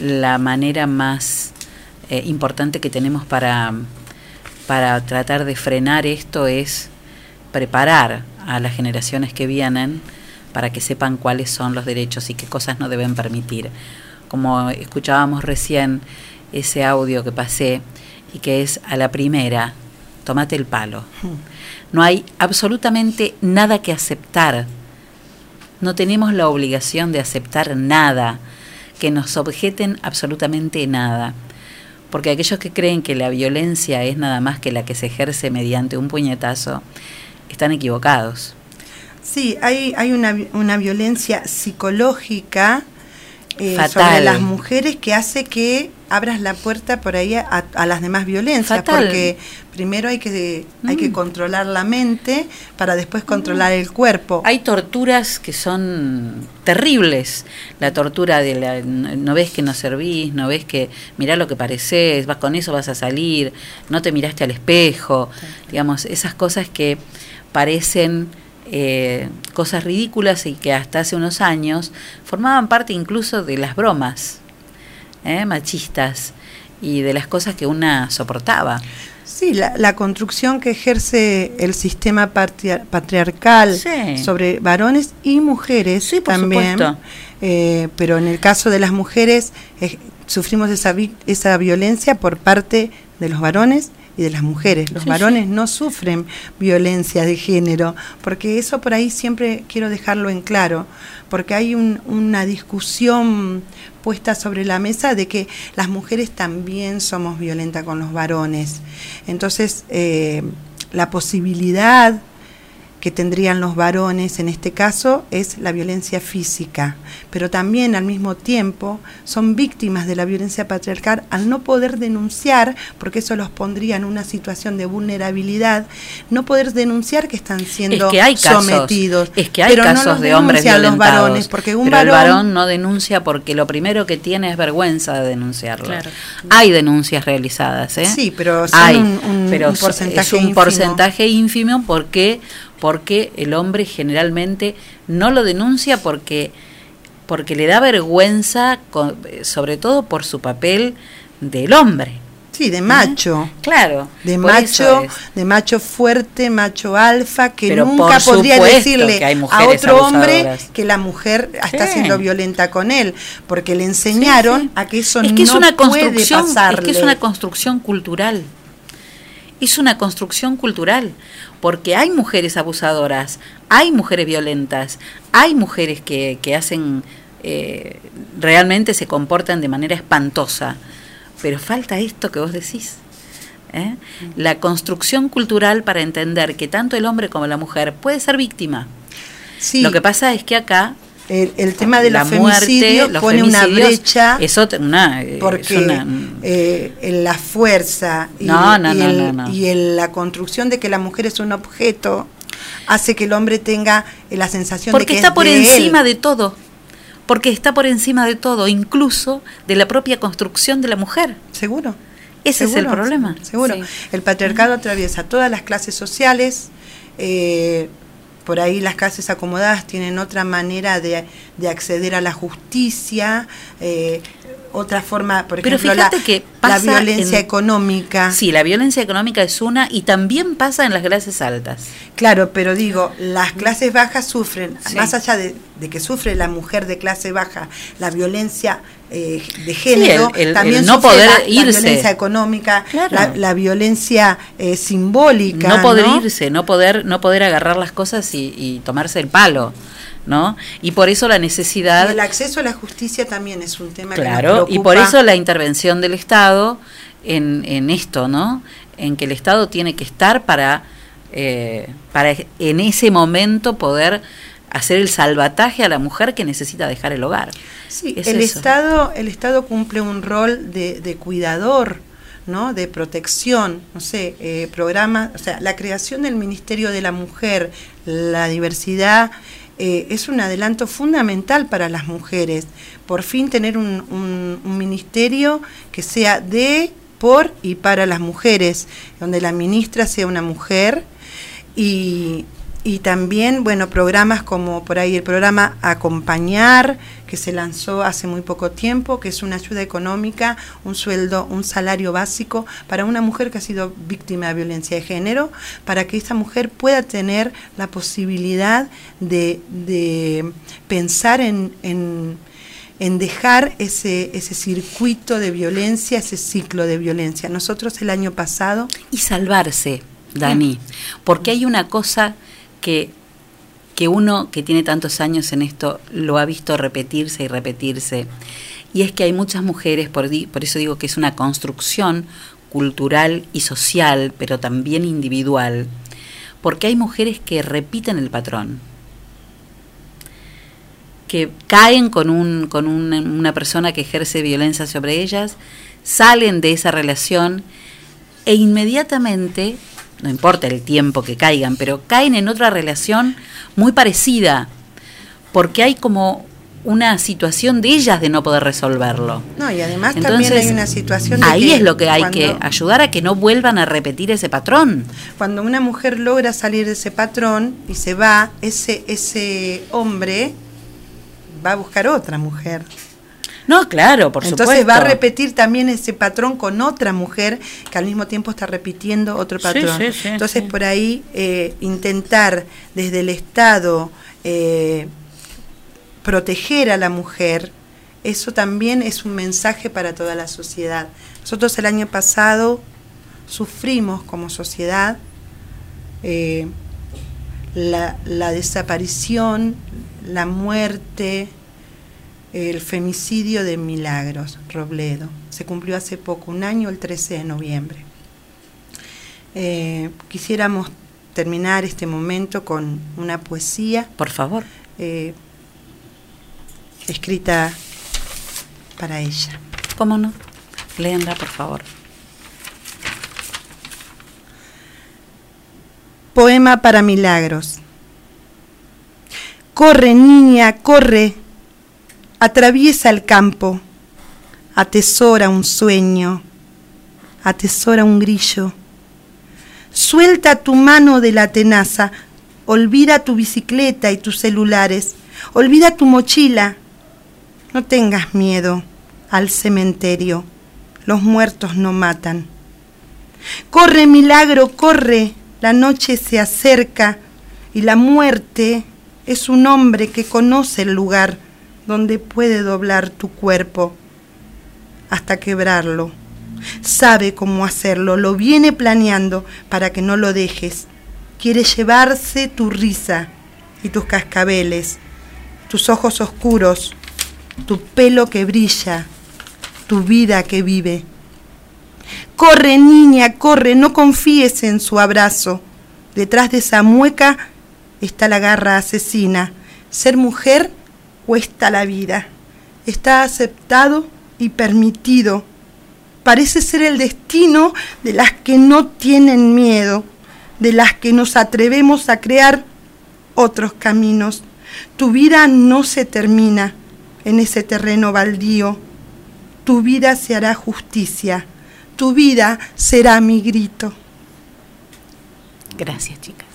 la manera más eh, importante que tenemos para, para tratar de frenar esto es preparar a las generaciones que vienen para que sepan cuáles son los derechos y qué cosas no deben permitir. Como escuchábamos recién ese audio que pasé y que es a la primera, tómate el palo. No hay absolutamente nada que aceptar. No tenemos la obligación de aceptar nada, que nos objeten absolutamente nada. Porque aquellos que creen que la violencia es nada más que la que se ejerce mediante un puñetazo, están equivocados. Sí, hay, hay una, una violencia psicológica eh, sobre las mujeres que hace que abras la puerta por ahí a, a las demás violencias, Fatal. porque primero hay que, hay que Mm. controlar la mente para después controlar el cuerpo. Hay torturas que son terribles. La tortura de la, no ves que no servís, no ves que mirá lo que pareces, vas con eso vas a salir, no te miraste al espejo, digamos, esas cosas que parecen eh, cosas ridículas y que hasta hace unos años formaban parte incluso de las bromas ¿eh? machistas y de las cosas que una soportaba. Sí, la, la construcción que ejerce el sistema patria- patriarcal Sí. sobre varones y mujeres por también. Eh, pero en el caso de las mujeres eh, sufrimos esa, vi- esa violencia por parte de los varones y de las mujeres. Los Sí, varones no sufren violencia de género, porque eso por ahí siempre quiero dejarlo en claro, porque hay un- una discusión puesta sobre la mesa de que las mujeres también somos violentas con los varones. Entonces, eh, la posibilidad que tendrían los varones en este caso es la violencia física, pero también al mismo tiempo son víctimas de la violencia patriarcal al no poder denunciar, porque eso los pondría en una situación de vulnerabilidad, no poder denunciar que están siendo es que hay casos, sometidos. es que hay pero no casos los de hombres denuncian los violentados, varones, porque un pero el varón, no denuncia porque lo primero que tiene es vergüenza de denunciarlo. Claro. Hay denuncias realizadas, ¿eh? Sí, pero son hay, un- un- pero un porcentaje es un ínfimo. porcentaje ínfimo porque porque el hombre generalmente no lo denuncia porque porque le da vergüenza, con- sobre todo por su papel del hombre. Sí, de macho. Claro. De macho, es. de macho fuerte, macho alfa, que Pero nunca podría decirle a otro hombre abusadoras. que la mujer está siendo violenta con él, porque le enseñaron a que eso es que no es una puede construcción, es que es una construcción cultural. Es una construcción cultural, porque hay mujeres abusadoras, hay mujeres violentas, hay mujeres que, que hacen, eh, realmente se comportan de manera espantosa, pero falta esto que vos decís. ¿eh? La construcción cultural para entender que tanto el hombre como la mujer puede ser víctima. Sí. Lo que pasa es que acá el, el tema de la los femicidios los pone una brecha es otra- una, eh, porque es una- eh, en la fuerza y, No, no, y no, el- no, no. y en la construcción de que la mujer es un objeto hace que el hombre tenga eh, la sensación porque de que está es por de él. encima de todo porque está por encima de todo incluso de la propia construcción de la mujer seguro ese es el problema Seguro. Sí. El patriarcado atraviesa todas las clases sociales. eh, por ahí las clases acomodadas tienen otra manera de, de acceder a la justicia, eh, otra forma, por Pero ejemplo, la, que la violencia en- económica. sí la violencia económica es una y también pasa en las clases altas Claro, pero digo, las clases bajas sufren, Sí. más allá de, de que sufre la mujer de clase baja, la violencia eh, de género, el- el- también el no sufre poder la, la irse. violencia económica, Claro. la, la violencia eh, simbólica. no poder ¿no? irse no poder no poder agarrar las cosas y, y tomarse el palo no y por eso la necesidad Y el acceso a la justicia también es un tema que Claro, nos y por eso la intervención del Estado en, en esto, ¿no? En que el Estado tiene que estar para, eh, para en ese momento poder hacer el salvataje a la mujer que necesita dejar el hogar. Sí, Es el eso. Estado, el Estado cumple un rol de, de cuidador, ¿no? De protección, no sé, eh, programas, o sea, la creación del Ministerio de la Mujer, la diversidad, eh, es un adelanto fundamental para las mujeres. Por fin tener un, un- un ministerio que sea de, por y para las mujeres, donde la ministra sea una mujer y, y también, bueno, programas como por ahí el programa Acompañar, que se lanzó hace muy poco tiempo, que es una ayuda económica, un sueldo, un salario básico para una mujer que ha sido víctima de violencia de género, para que esa mujer pueda tener la posibilidad de, de pensar en, en, en dejar ese, ese circuito de violencia, ese ciclo de violencia. Nosotros el año pasado... Y salvarse, Dani, porque hay una cosa que, que uno que tiene tantos años en esto lo ha visto repetirse y repetirse. Y es que hay muchas mujeres, por, por eso digo que es una construcción cultural y social, pero también individual, porque hay mujeres que repiten el patrón, que caen con, un, con un- una persona que ejerce violencia sobre ellas, salen de esa relación e inmediatamente, no importa el tiempo que caigan, pero caen en otra relación muy parecida, porque hay como una situación de ellas de no poder resolverlo. No, y además Entonces, también hay una situación de ahí que es lo que hay cuando- que ayudar a que no vuelvan a repetir ese patrón. Cuando una mujer logra salir de ese patrón y se va, ese, ese hombre va a buscar otra mujer. No, claro, por Entonces supuesto. va a repetir también ese patrón con otra mujer que al mismo tiempo está repitiendo otro patrón. sí, sí, Entonces sí. por ahí eh, intentar desde el Estado eh, proteger a la mujer, eso también es un mensaje para toda la sociedad. Nosotros el año pasado sufrimos como sociedad eh, la, la desaparición, la muerte, el femicidio de Milagros Robledo. Se cumplió hace poco, un año, el 13 de noviembre. Eh, quisiéramos terminar este momento con una poesía. Por favor. eh, escrita para ella. ¿Cómo no? Léanla, por favor. Poema para Milagros. Corre, niña, corre. Atraviesa el campo. Atesora un sueño. Atesora un grillo. Suelta tu mano de la tenaza. Olvida tu bicicleta y tus celulares. Olvida tu mochila. No tengas miedo al cementerio. Los muertos no matan. Corre, milagro, corre. La noche se acerca y la muerte es un hombre que conoce el lugar donde puede doblar tu cuerpo hasta quebrarlo. Sabe cómo hacerlo, lo viene planeando para que no lo dejes. Quiere llevarse tu risa y tus cascabeles, tus ojos oscuros, tu pelo que brilla, tu vida que vive. Corre, niña, corre, no confíes en su abrazo. Detrás de esa mueca está la garra asesina. Ser mujer cuesta la vida. Está aceptado y permitido. Parece ser el destino de las que no tienen miedo, de las que nos atrevemos a crear otros caminos. Tu vida no se termina en ese terreno baldío. Tu vida se hará justicia. Tu vida será mi grito. Gracias, chicas.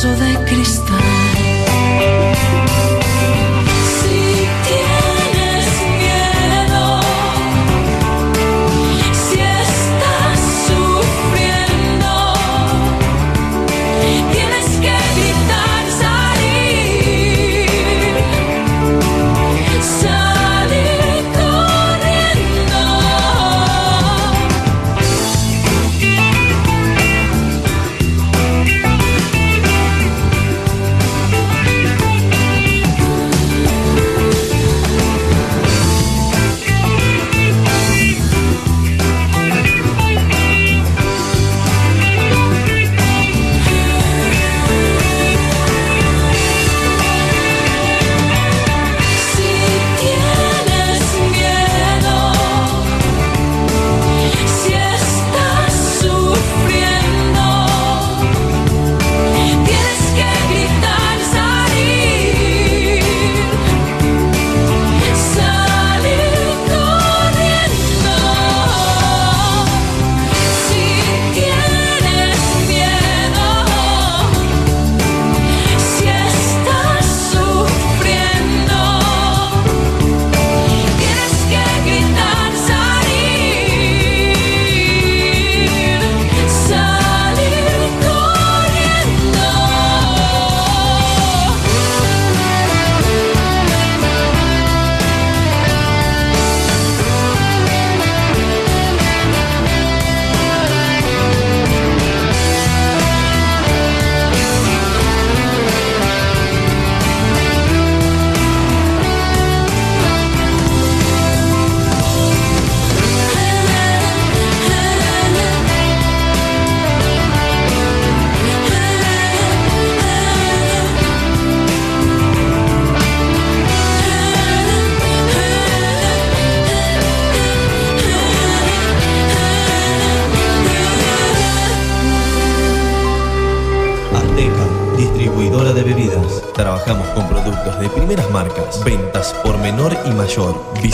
Vaso de cristal?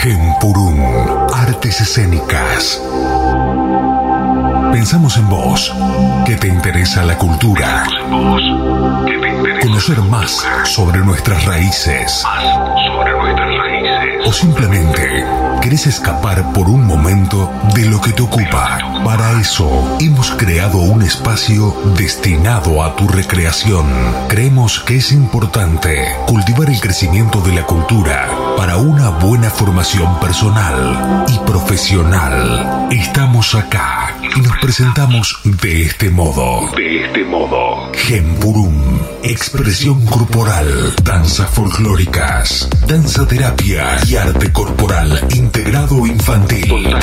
Gempurún, artes escénicas. Pensamos en vos, que te interesa la cultura. Conocer más sobre nuestras raíces. O simplemente querés escapar por un momento de lo que te ocupa. Para eso hemos creado un espacio destinado a tu recreación. Creemos que es importante cultivar el crecimiento de la cultura para una buena formación personal y profesional. Estamos acá nos presentamos de este modo. De este modo. Gempurum. Expresión corporal. Danzas folclóricas. Danza terapia y arte corporal integrado infantil.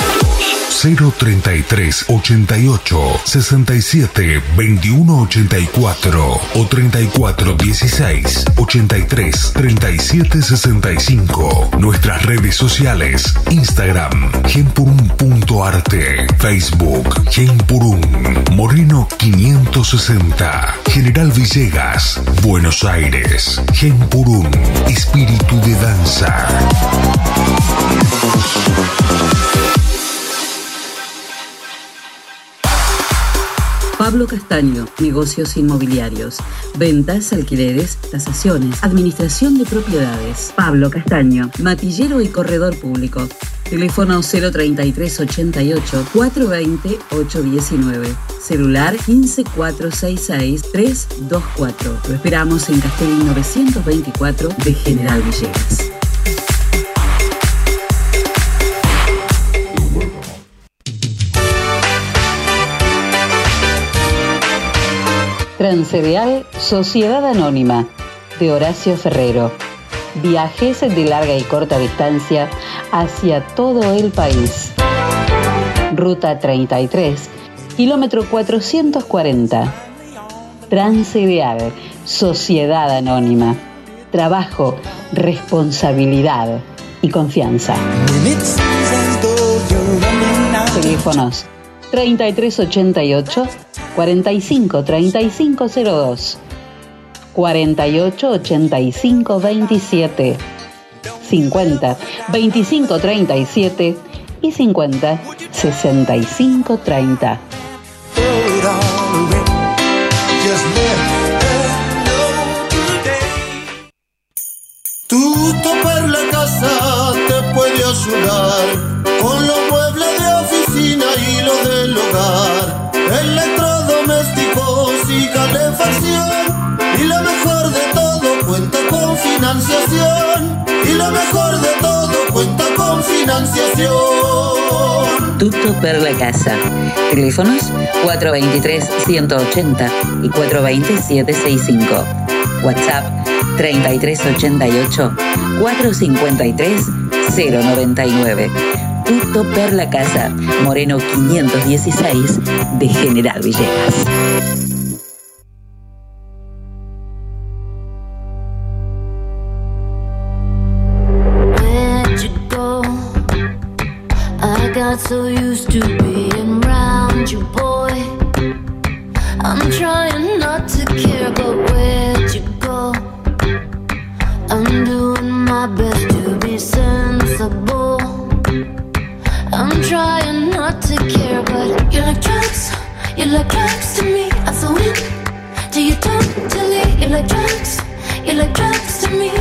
033 88 67 21 84 o 34 16 83 37 65. Nuestras redes sociales: Instagram, gempurum.arte, Facebook, Gempurum, Moreno 560, General Villegas, Buenos Aires, Gempurum, Espíritu de Danza. Pablo Castaño, negocios inmobiliarios, ventas, alquileres, tasaciones, administración de propiedades. Pablo Castaño, matillero y corredor público. Teléfono 033 88 420 819. Celular 15466 324. Lo esperamos en Castelli 924 de General Villegas. Transcereal Sociedad Anónima de Horacio Ferrero. Viajes de larga y corta distancia hacia todo el país. Ruta 33, kilómetro 440. Transcereal Sociedad Anónima. Trabajo, responsabilidad y confianza. Teléfonos 3388 45 3502 48 85 27 50 25 37 y 50 65 30 Tu topar la casa te puede ayudar con los muebles de oficina y los del hogar, electrodomésticos y calefacción. Y lo mejor de todo cuenta con financiación. Y lo mejor de todo cuenta con financiación. Tutto per la casa. Teléfonos 423-180 y 420-765. WhatsApp 3388-453-099. Tutto per la casa. Moreno 516 de General Villegas. Got so used to being around you, boy. I'm trying not to care, but where'd you go? I'm doing my best to be sensible. I'm trying not to care, but you're like drugs. You're like drugs to me. I'm so in till you totally. You're like drugs. You're like drugs to me.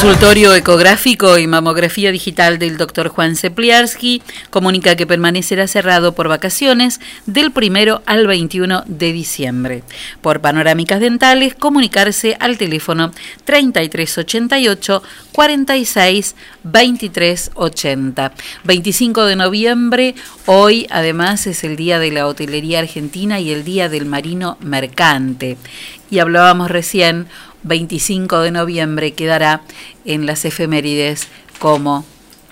Consultorio ecográfico y mamografía digital del Dr. Juan Cepliarski comunica que permanecerá cerrado por vacaciones del primero al 21 de diciembre. Por panorámicas dentales, comunicarse al teléfono 3388 46 23 80. 25 de noviembre, hoy además es el Día de la Hotelería Argentina y el Día del Marino Mercante. Y hablábamos recién 25 de noviembre quedará en las efemérides como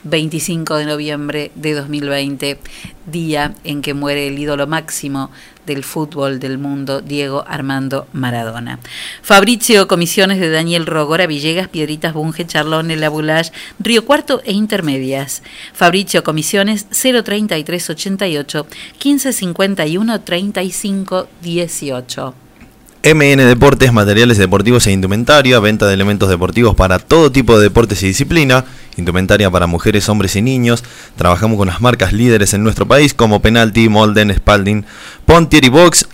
25 de noviembre de 2020, día en que muere el ídolo máximo del fútbol del mundo, Diego Armando Maradona. Fabricio Comisiones de Daniel Rogora, Villegas, Piedritas, Bunge, Charlón, El Río Cuarto e Intermedias. Fabricio Comisiones 03388 1551 3518. MN Deportes, materiales deportivos e indumentaria, venta de elementos deportivos para todo tipo de deportes y disciplina, indumentaria para mujeres, hombres y niños. Trabajamos con las marcas líderes en nuestro país como Penalty, Molden, Spalding, Pontier y Box.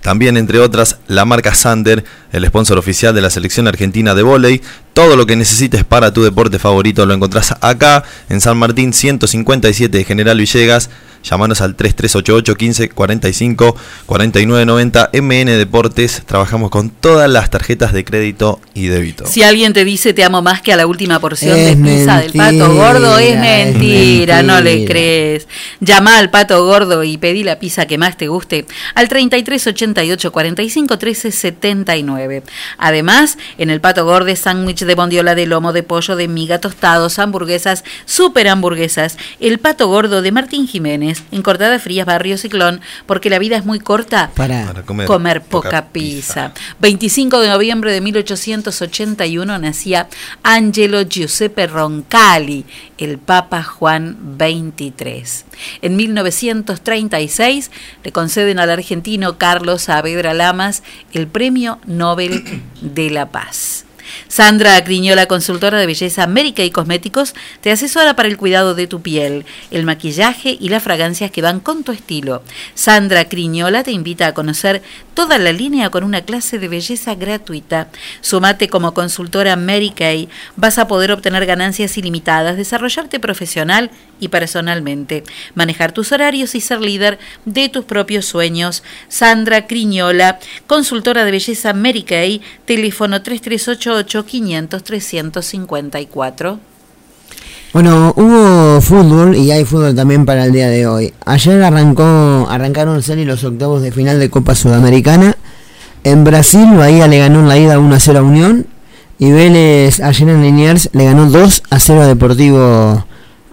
También, entre otras, la marca Sander, el sponsor oficial de la selección argentina de vóley. Todo lo que necesites para tu deporte favorito lo encontrás acá, en San Martín 157 de General Villegas. Llámanos al 3388 15 45 49 90 MN Deportes. Trabajamos con todas las tarjetas de crédito y débito. Si alguien te dice te amo más que a la última porción Es de pizza del pato mentira, gordo, es es mentira, no le mentira. crees. Llama al pato gordo y pedí la pizza que más te guste al 33 88 45 13 79. Además, en el pato gordo, sándwich de bondiola de lomo de pollo, de miga, tostados, hamburguesas, super hamburguesas. El pato gordo de Martín Jiménez, en Cortada Frías, Barrio Ciclón, porque la vida es muy corta Para, comer poca, pizza. 25 de noviembre de 1881 nacía Angelo Giuseppe Roncalli, el Papa Juan XXIII. En 1936 le conceden al argentino Carlos Saavedra Lamas el Premio Nobel de la Paz. Sandra Criñola, consultora de belleza América y Cosméticos, te asesora para el cuidado de tu piel, el maquillaje y las fragancias que van con tu estilo. Sandra Criñola te invita a conocer toda la línea con una clase de belleza gratuita. Sumate como consultora Mary Kay. Vas a poder obtener ganancias ilimitadas, desarrollarte profesional y personalmente, manejar tus horarios y ser líder de tus propios sueños. Sandra Criñola, consultora de belleza Mary Kay, teléfono 3388 500 354. Bueno, hubo fútbol y hay fútbol también para el día de hoy. Ayer arrancó, arrancaron Celi los octavos de final de Copa Sudamericana. En Brasil, Bahía le ganó en la ida 1 a 0 a Unión. Y Vélez ayer en Liniers le ganó 2 a 0 a Deportivo,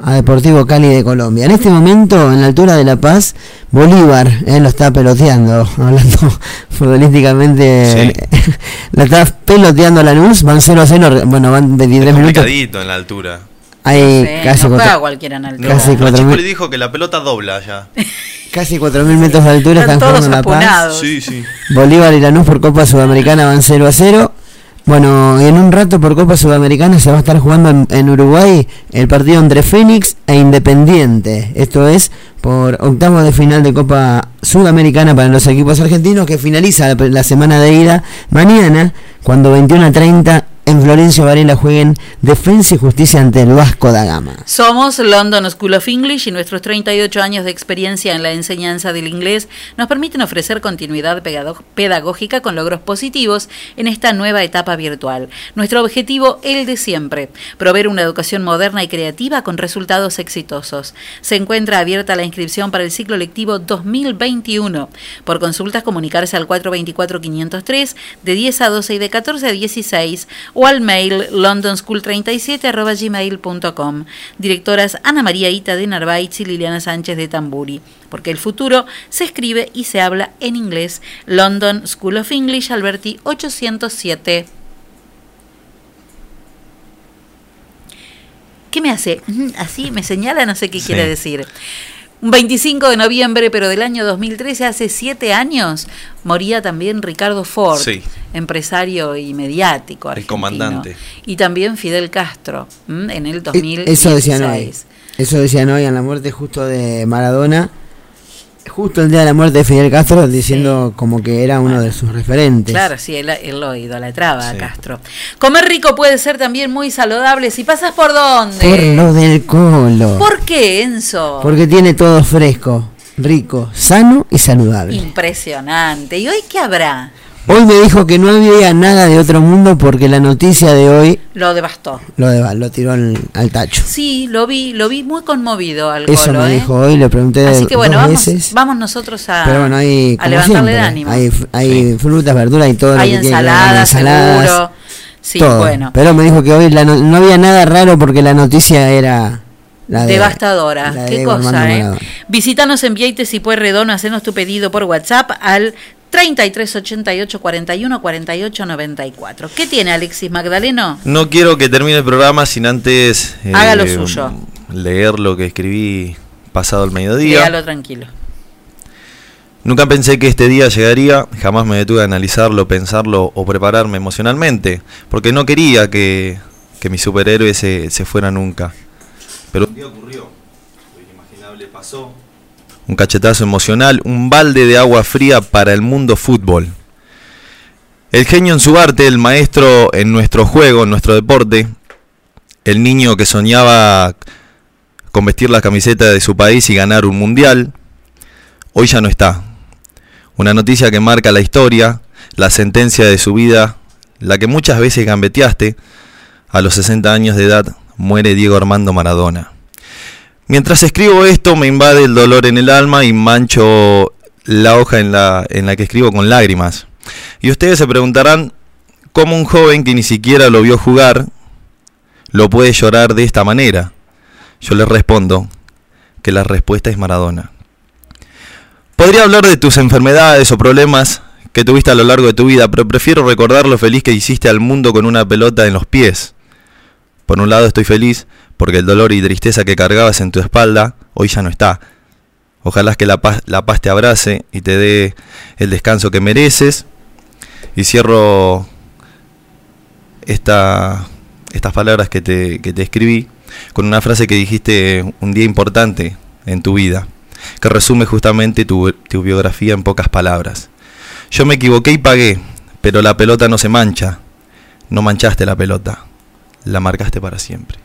a Deportivo Cali de Colombia. En este momento, en la altura de La Paz, Bolívar eh, lo está peloteando, <laughs> hablando futbolísticamente. <laughs> la está peloteando la luz, van 0 a 0, bueno, van 23 minutos. Complicadito en la altura. Hay Sí, casi no cuatro- juega cualquiera en altura. Casi No, cuatro Chico mil- le dijo que la pelota dobla ya. <laughs> Casi 4.000 metros de altura Están están todos jugando en La Paz. Sí, sí. Bolívar y Lanús por Copa Sudamericana van 0 a 0. Bueno, y en un rato por Copa Sudamericana se va a estar jugando en, en Uruguay el partido entre Fénix e Independiente. Esto es por octavo de final de Copa Sudamericana para los equipos argentinos que finaliza la, la semana de ida mañana cuando 21 a 30 en Florencio Varela jueguen Defensa y Justicia ante el Vasco da Gama. Somos London School of English y nuestros 38 años de experiencia en la enseñanza del inglés nos permiten ofrecer continuidad pedagógica con logros positivos en esta nueva etapa virtual. Nuestro objetivo, el de siempre, proveer una educación moderna y creativa con resultados exitosos. Se encuentra abierta la inscripción para el ciclo lectivo 2021. Por consultas, comunicarse al 424-503 de 10 a 12 y de 14 a 16 o al mail londonschool37 Directoras Ana María Ita de Narváez y Liliana Sánchez de Tamburi. Porque el futuro se escribe y se habla en inglés. London School of English, Alberti 807. ¿Qué me hace? <laughs> Así me señala, no sé qué Sí. quiere decir. Un 25 de noviembre, pero del año 2013, hace siete años, moría también Ricardo Ford, Sí. empresario y mediático. El comandante. Y también Fidel Castro, ¿m? en el E- 2016. Eso decían hoy. Eso decían hoy en la muerte justo de Maradona. Justo el día de la muerte de Fidel Castro diciendo como que era uno de sus referentes. Claro, sí, él, él lo idolatraba a Castro. Comer rico puede ser también muy saludable. Si pasas por dónde. Por lo del colo. ¿Por qué, Enzo? Porque tiene todo fresco, rico, sano y saludable. Impresionante. ¿Y hoy qué habrá? Hoy me dijo que no había nada de otro mundo porque la noticia de hoy Lo devastó. lo, lo tiró al, al tacho. Sí, lo vi, lo vi muy conmovido al Eso me ¿eh? dijo hoy, le pregunté Así que bueno, dos vamos, veces. vamos nosotros a, Pero bueno, hay, a como levantarle el siempre, ánimo. hay, hay frutas, verduras y todo. lo Hay que quiera, ensaladas, ensaladas, seguro. Sí, todo. bueno. Pero me dijo que hoy la no, no había nada raro porque la noticia era de, Devastadora, de qué cosa, ¿eh? Visítanos en Vieites y Pueyrredón, hacenos tu pedido por WhatsApp al 33 88 41 48 94. ¿Qué tiene Alexis Magdaleno? No quiero que termine el programa sin antes eh, Haga lo suyo. leer lo que escribí pasado el mediodía. Léalo tranquilo. Nunca pensé que este día llegaría, jamás me detuve a analizarlo, pensarlo o prepararme emocionalmente, porque no quería que, que mi superhéroe se, se fuera nunca. Pero un día ocurrió, lo inimaginable pasó. Un cachetazo emocional, un balde de agua fría para el mundo fútbol. El genio en su arte, el maestro en nuestro juego, en nuestro deporte, el niño que soñaba con vestir la camiseta de su país y ganar un mundial, hoy ya no está. Una noticia que marca la historia, la sentencia de su vida, la que muchas veces gambeteaste. A los 60 años de edad muere Diego Armando Maradona. Mientras escribo esto me invade el dolor en el alma y mancho la hoja en la, en la que escribo con lágrimas. Y ustedes se preguntarán cómo un joven que ni siquiera lo vio jugar lo puede llorar de esta manera. Yo les respondo que la respuesta es Maradona. Podría hablar de tus enfermedades o problemas que tuviste a lo largo de tu vida, pero prefiero recordar lo feliz que hiciste al mundo con una pelota en los pies. Por un lado estoy feliz porque el dolor y tristeza que cargabas en tu espalda hoy ya no está. Ojalá que la paz, la paz te abrace y te dé el descanso que mereces. Y cierro esta, estas palabras que te, que te escribí con una frase que dijiste un día importante en tu vida, que resume justamente tu, tu biografía en pocas palabras. Yo me equivoqué y pagué, pero la pelota no se mancha. No manchaste la pelota, la marcaste para siempre.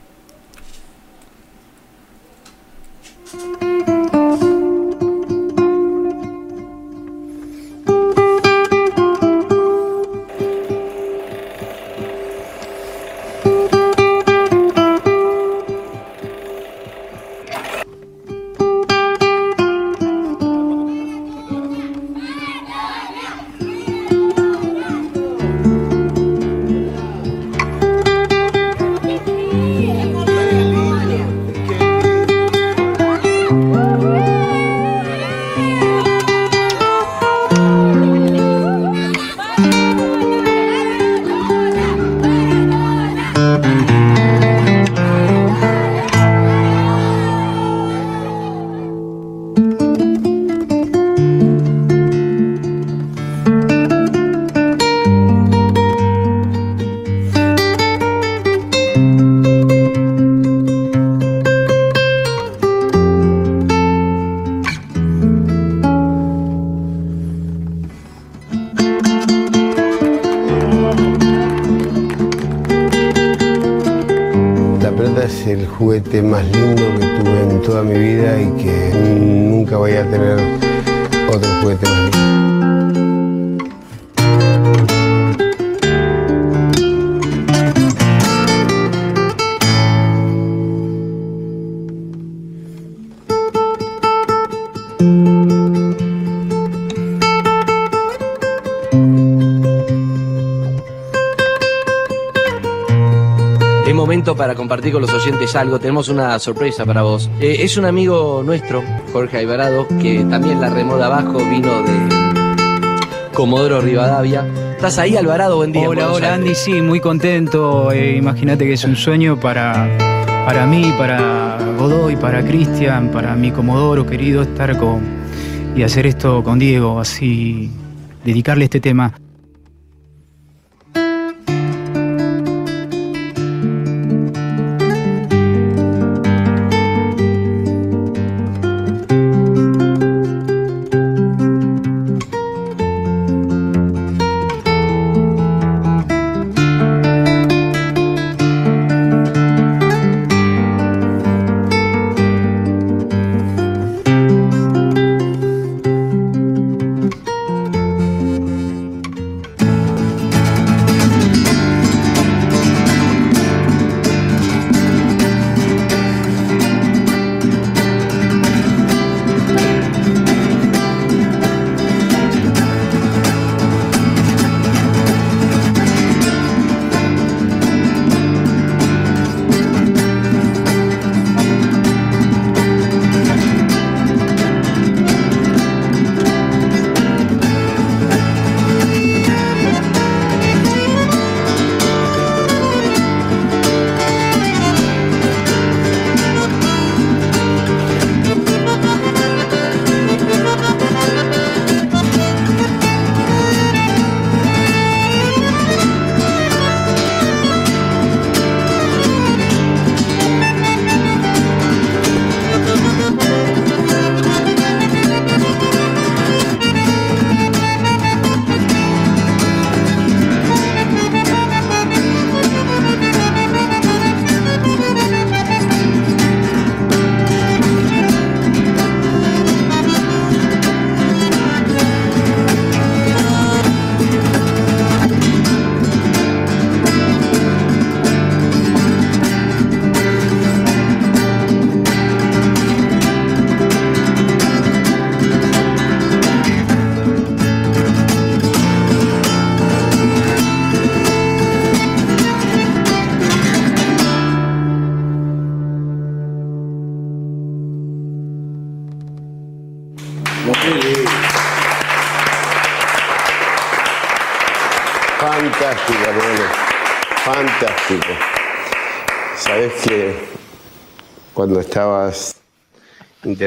Compartir con los oyentes algo. Tenemos una sorpresa para vos. Eh, es un amigo nuestro, Jorge Alvarado, que también la remó de abajo, vino de Comodoro Rivadavia. ¿Estás ahí, Alvarado? Buen día. Hola, hola. Andy, sí, muy contento. Eh, Imagínate que es un sueño para, para mí, para Godoy, para Cristian, para mi Comodoro querido estar con y hacer esto con Diego, así dedicarle este tema.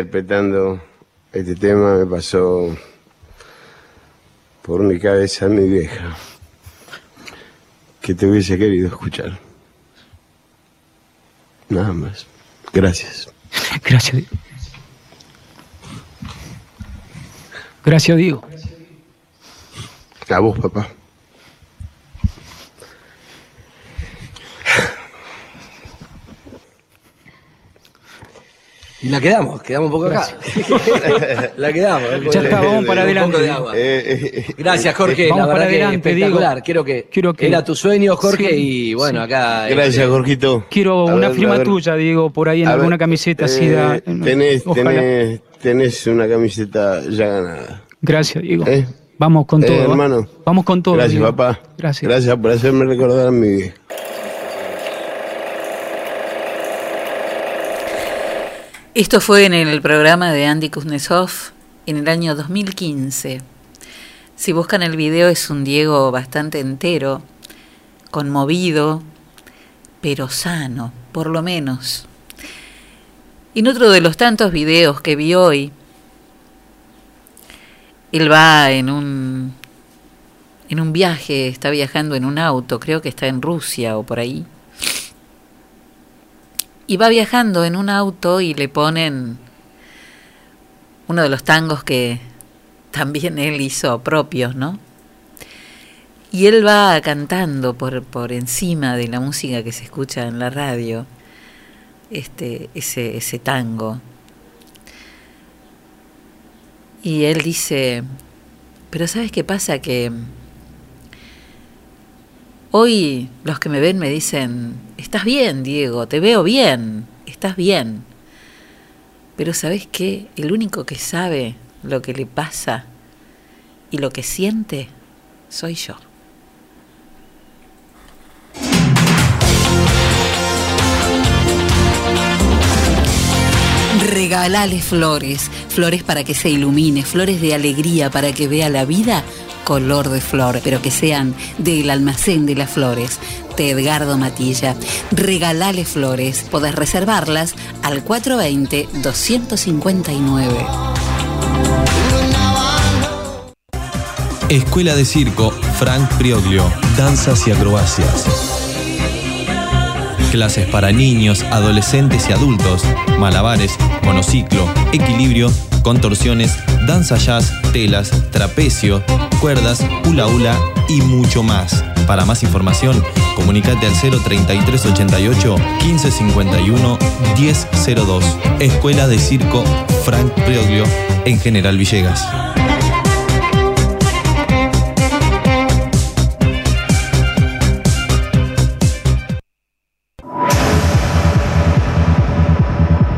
Interpretando este tema me pasó por mi cabeza mi vieja que te hubiese querido escuchar. Nada más. Gracias. Gracias, Diego. Gracias, Diego. A vos, papá. La quedamos, quedamos un poco acá. <laughs> la quedamos. Ya está, vamos para Un poco adelante. de agua. Eh, Gracias, Jorge. Vamos la para verdad que adelante, espectacular. Diego. Quiero que, Quiero que- era tu sueño, Jorge, Sí, y bueno, sí. acá. Gracias, este, Jorgito. Quiero A una ver, firma tuya, Diego, por ahí en A ver, alguna camiseta así. eh, da- tenés, tenés, tenés una camiseta ya ganada. Gracias, Diego. ¿Eh? Vamos con Eh, todo. ¿eh? hermano. Vamos con todo. Gracias, Diego. papá. Gracias. Gracias por hacerme recordar a mi vieja. Esto fue en el programa de Andy Kuznetsov en el año 2015. Si buscan el video es un Diego bastante entero, conmovido, pero sano, por lo menos. En otro de los tantos videos que vi hoy, él va en un en un viaje, está viajando en un auto, creo que está en Rusia o por ahí. Y va viajando en un auto y le ponen uno de los tangos que también él hizo propios, ¿no? Y él va cantando por, por encima de la música que se escucha en la radio, este, ese, ese tango. Y él dice, pero ¿sabes qué pasa? Que hoy los que me ven me dicen, estás bien, Diego, te veo bien, estás bien. Pero ¿sabes qué? El único que sabe lo que le pasa y lo que siente soy yo. Regalale flores, flores para que se ilumine, flores de alegría para que vea la vida color de flor, pero que sean del almacén de las flores, de Edgardo Matilla. Regalale flores, podés reservarlas al 420-259. Escuela de Circo Frank Prioglio, danzas y acrobacias. Clases para niños, adolescentes y adultos, malabares, monociclo, equilibrio, contorsiones, danza jazz, telas, trapecio, cuerdas, hula hula y mucho más. Para más información, comunicate al 03388 1551 1002. Escuela de Circo Frank Prioglio en General Villegas.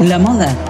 La moda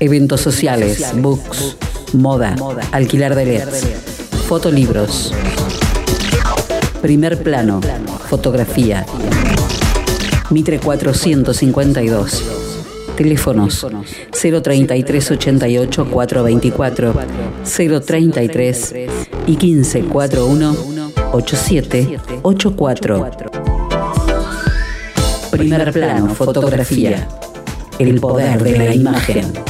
eventos sociales, books, moda, alquilar de LEDs, fotolibros. Primer plano, fotografía. Mitre 452. Teléfonos 033 88 424 033 y 1541 8784. Primer plano, fotografía. El poder de la imagen.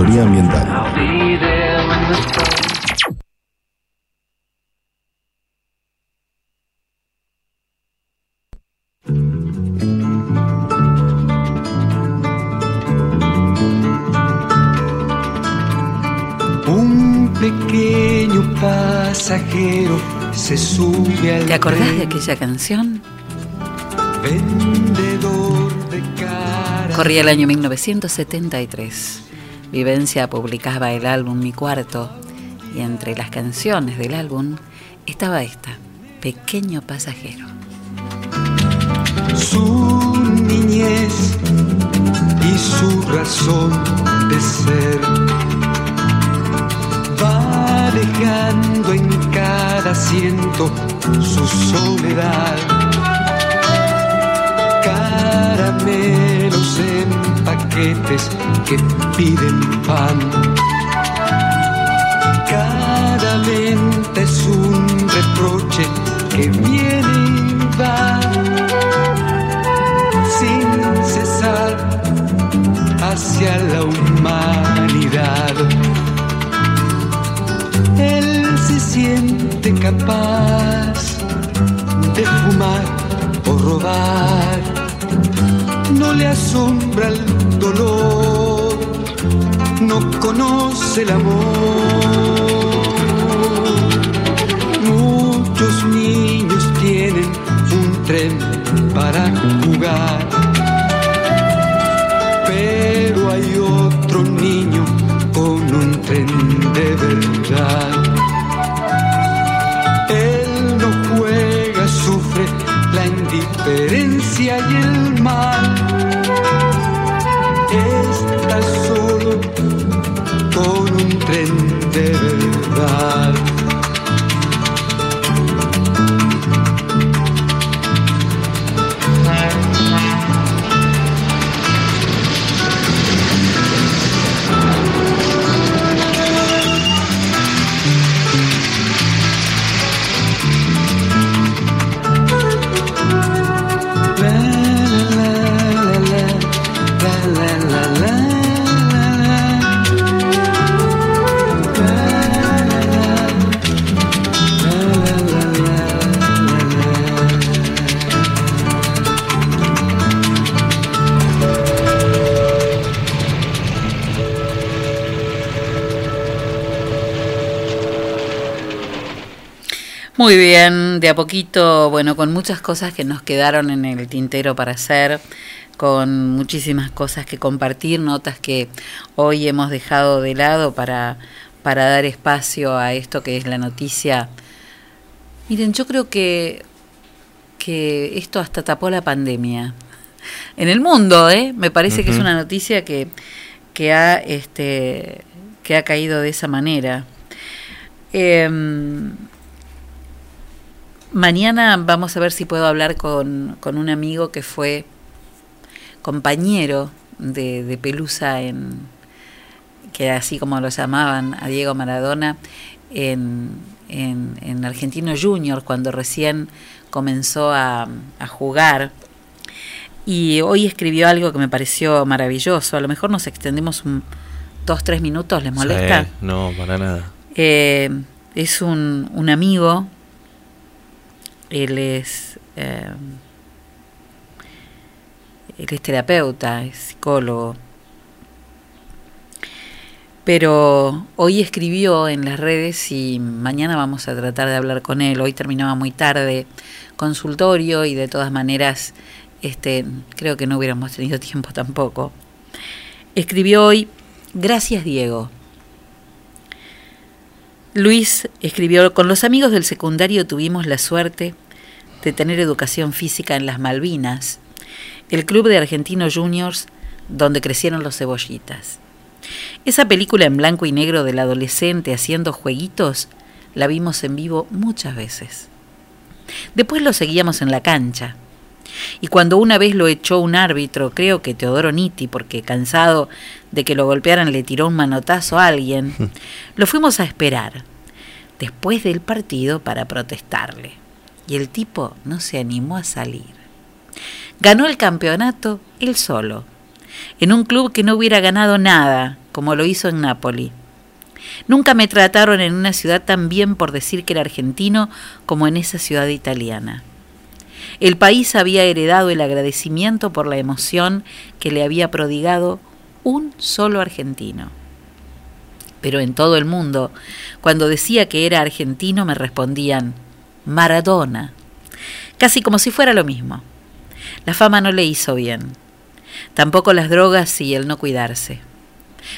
Ambiental. Un pequeño pasajero se sube al ¿Te acordás de aquella canción? vendedor de cara. Corría el año 1973. Vivencia publicaba el álbum Mi Cuarto y entre las canciones del álbum estaba esta, Pequeño Pasajero. Su niñez y su razón de ser va dejando en cada asiento su soledad. Caramelos en paquetes que piden pan. Cada venta es un reproche que viene y va sin cesar hacia la humanidad. Él se siente capaz de fumar o robar. No le asombra el dolor, no conoce el amor. Muchos niños tienen un tren para jugar, pero hay otro niño con un tren de verdad. Él no juega, sufre la indiferencia y el Muy bien, de a poquito, bueno, con muchas cosas que nos quedaron en el tintero para hacer, con muchísimas cosas que compartir, notas que hoy hemos dejado de lado para, para dar espacio a esto que es la noticia. Miren, yo creo que, que esto hasta tapó la pandemia. En el mundo, ¿eh? Me parece que es una noticia que, que ha este, que ha caído de esa manera. Em, mañana vamos a ver si puedo hablar con, con un amigo que fue compañero de, de Pelusa en que así como lo llamaban a Diego Maradona en, en, en Argentino Junior cuando recién comenzó a, a jugar y hoy escribió algo que me pareció maravilloso. A lo mejor nos extendemos un dos, tres minutos, ¿les molesta? Sí, no, para nada. Eh, es un, un amigo, él es, eh, él es terapeuta, es psicólogo, pero hoy escribió en las redes y mañana vamos a tratar de hablar con él. Hoy terminaba muy tarde consultorio y de todas maneras este creo que no hubiéramos tenido <laughs> tiempo tampoco. Escribió hoy, gracias Diego. Luis escribió, con los amigos del secundario tuvimos la suerte de tener educación física en las Malvinas, el club de Argentinos Juniors donde crecieron los cebollitas. Esa película en blanco y negro del adolescente haciendo jueguitos la vimos en vivo muchas veces. Después lo seguíamos en la cancha. Y cuando una vez lo echó un árbitro, creo que Teodoro Nitti, porque cansado de que lo golpearan le tiró un manotazo a alguien, <laughs> lo fuimos a esperar después del partido para protestarle. Y el tipo no se animó a salir. Ganó el campeonato él solo, en un club que no hubiera ganado nada, como lo hizo en Nápoli. Nunca me trataron en una ciudad tan bien por decir que era argentino como en esa ciudad italiana. El país había heredado el agradecimiento por la emoción que le había prodigado un solo argentino. Pero en todo el mundo, cuando decía que era argentino, me respondían Maradona, casi como si fuera lo mismo. La fama no le hizo bien, tampoco las drogas y el no cuidarse.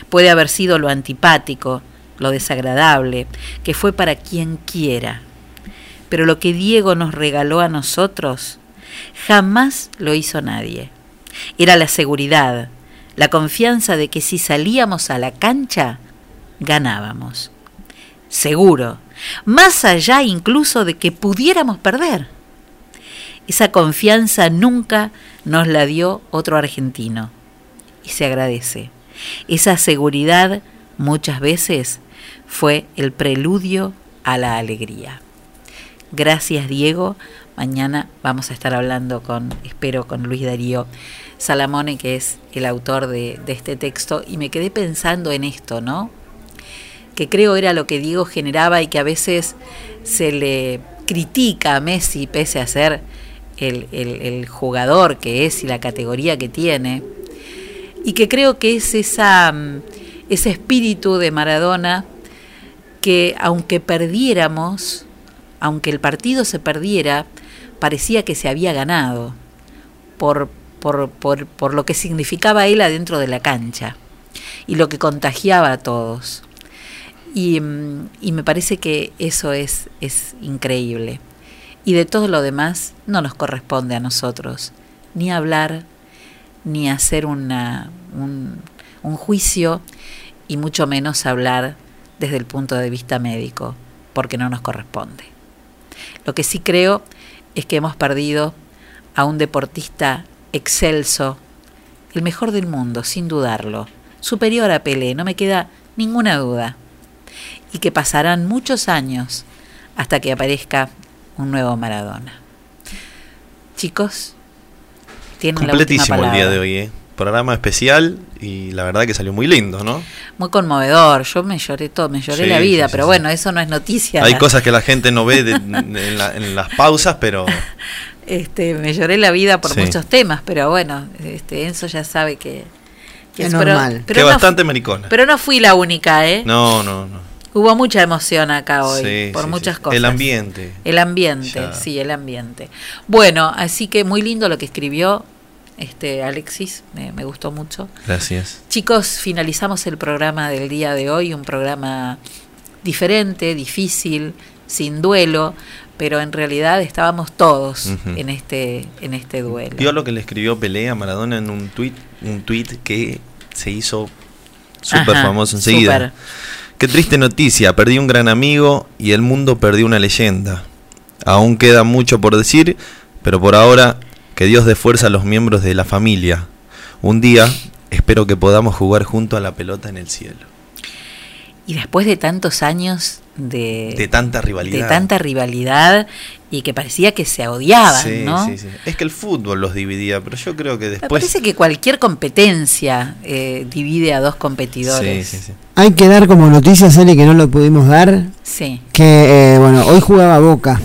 Puede haber sido lo antipático, lo desagradable, que fue para quien quiera. Pero lo que Diego nos regaló a nosotros jamás lo hizo nadie. Era la seguridad, la confianza de que si salíamos a la cancha, ganábamos. Seguro, más allá incluso de que pudiéramos perder. Esa confianza nunca nos la dio otro argentino. Y se agradece. Esa seguridad muchas veces fue el preludio a la alegría. Gracias Diego. Mañana vamos a estar hablando con, espero, con Luis Darío Salamone, que es el autor de, de este texto, y me quedé pensando en esto, ¿no? Que creo era lo que Diego generaba y que a veces se le critica a Messi, pese a ser el, el, el jugador que es y la categoría que tiene, y que creo que es esa, ese espíritu de Maradona que aunque perdiéramos, aunque el partido se perdiera, parecía que se había ganado por, por, por, por lo que significaba él adentro de la cancha y lo que contagiaba a todos. Y, y, me parece que eso es, es increíble. Y de todo lo demás no nos corresponde a nosotros ni hablar, ni hacer una, un, un juicio, y mucho menos hablar desde el punto de vista médico, porque no nos corresponde. Lo que sí creo es que hemos perdido a un deportista excelso, el mejor del mundo, sin dudarlo, superior a Pelé, no me queda ninguna duda, y que pasarán muchos años hasta que aparezca un nuevo Maradona. Chicos, tienen Completísimo la última el día de hoy, ¿eh? Programa especial y la verdad que salió muy lindo, ¿no? Muy conmovedor, yo me lloré todo, me lloré Sí, la vida, sí, pero sí. bueno, eso no es noticia. Hay cosas que la gente no ve de- en, la- en las pausas, pero <laughs> Este, me lloré la vida por Sí. muchos temas, pero bueno, este, Enzo ya sabe que, que Es normal. Pero, que no, bastante maricona. pero no fui la única, ¿eh? No, no, no. Hubo mucha emoción acá hoy, Sí, por sí, muchas sí. cosas. El ambiente. El ambiente, Ya. sí, el ambiente. Bueno, así que muy lindo lo que escribió este Alexis, me, me gustó mucho. Gracias. Chicos, finalizamos el programa del día de hoy, un programa diferente, difícil, sin duelo, pero en realidad estábamos todos en este en este duelo. Vio lo que le escribió Pelé a Maradona en un tweet, un tweet que se hizo súper famoso enseguida. súper. Qué triste noticia, perdí un gran amigo y el mundo perdió una leyenda. Aún queda mucho por decir, pero por ahora que Dios dé fuerza a los miembros de la familia. Un día espero que podamos jugar junto a la pelota en el cielo. Y después de tantos años de, De tanta rivalidad. de tanta rivalidad y que parecía que se odiaban, Sí, ¿no? sí, sí. Es que el fútbol los dividía, pero yo creo que Me después... parece que cualquier competencia eh, divide a dos competidores. Sí, sí, sí. Hay que dar como noticia, Cele, que no lo pudimos dar, Sí. que, eh, bueno, hoy jugaba Boca.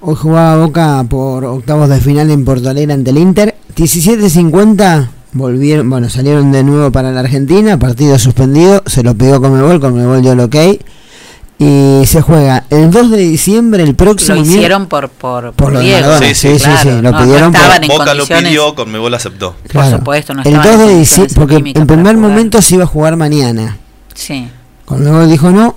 Hoy jugaba Boca por octavos de final en Porto Alegre ante el Inter. 17.50 volvieron, bueno, salieron de nuevo para la Argentina, partido suspendido, se lo pidió Comebol, Comebol dio el ok. Y se juega el 2 de diciembre, el próximo Lo hicieron por, por, Por lo de Diego. Maradona, sí, sí, sí, claro, lo no, no pidieron por- estaban en Boca lo pidió, Conmebol aceptó. Claro. supuesto, no el estaban 2 en de diciembre, porque en primer momento se iba a jugar mañana. Sí. Conmebol dijo no.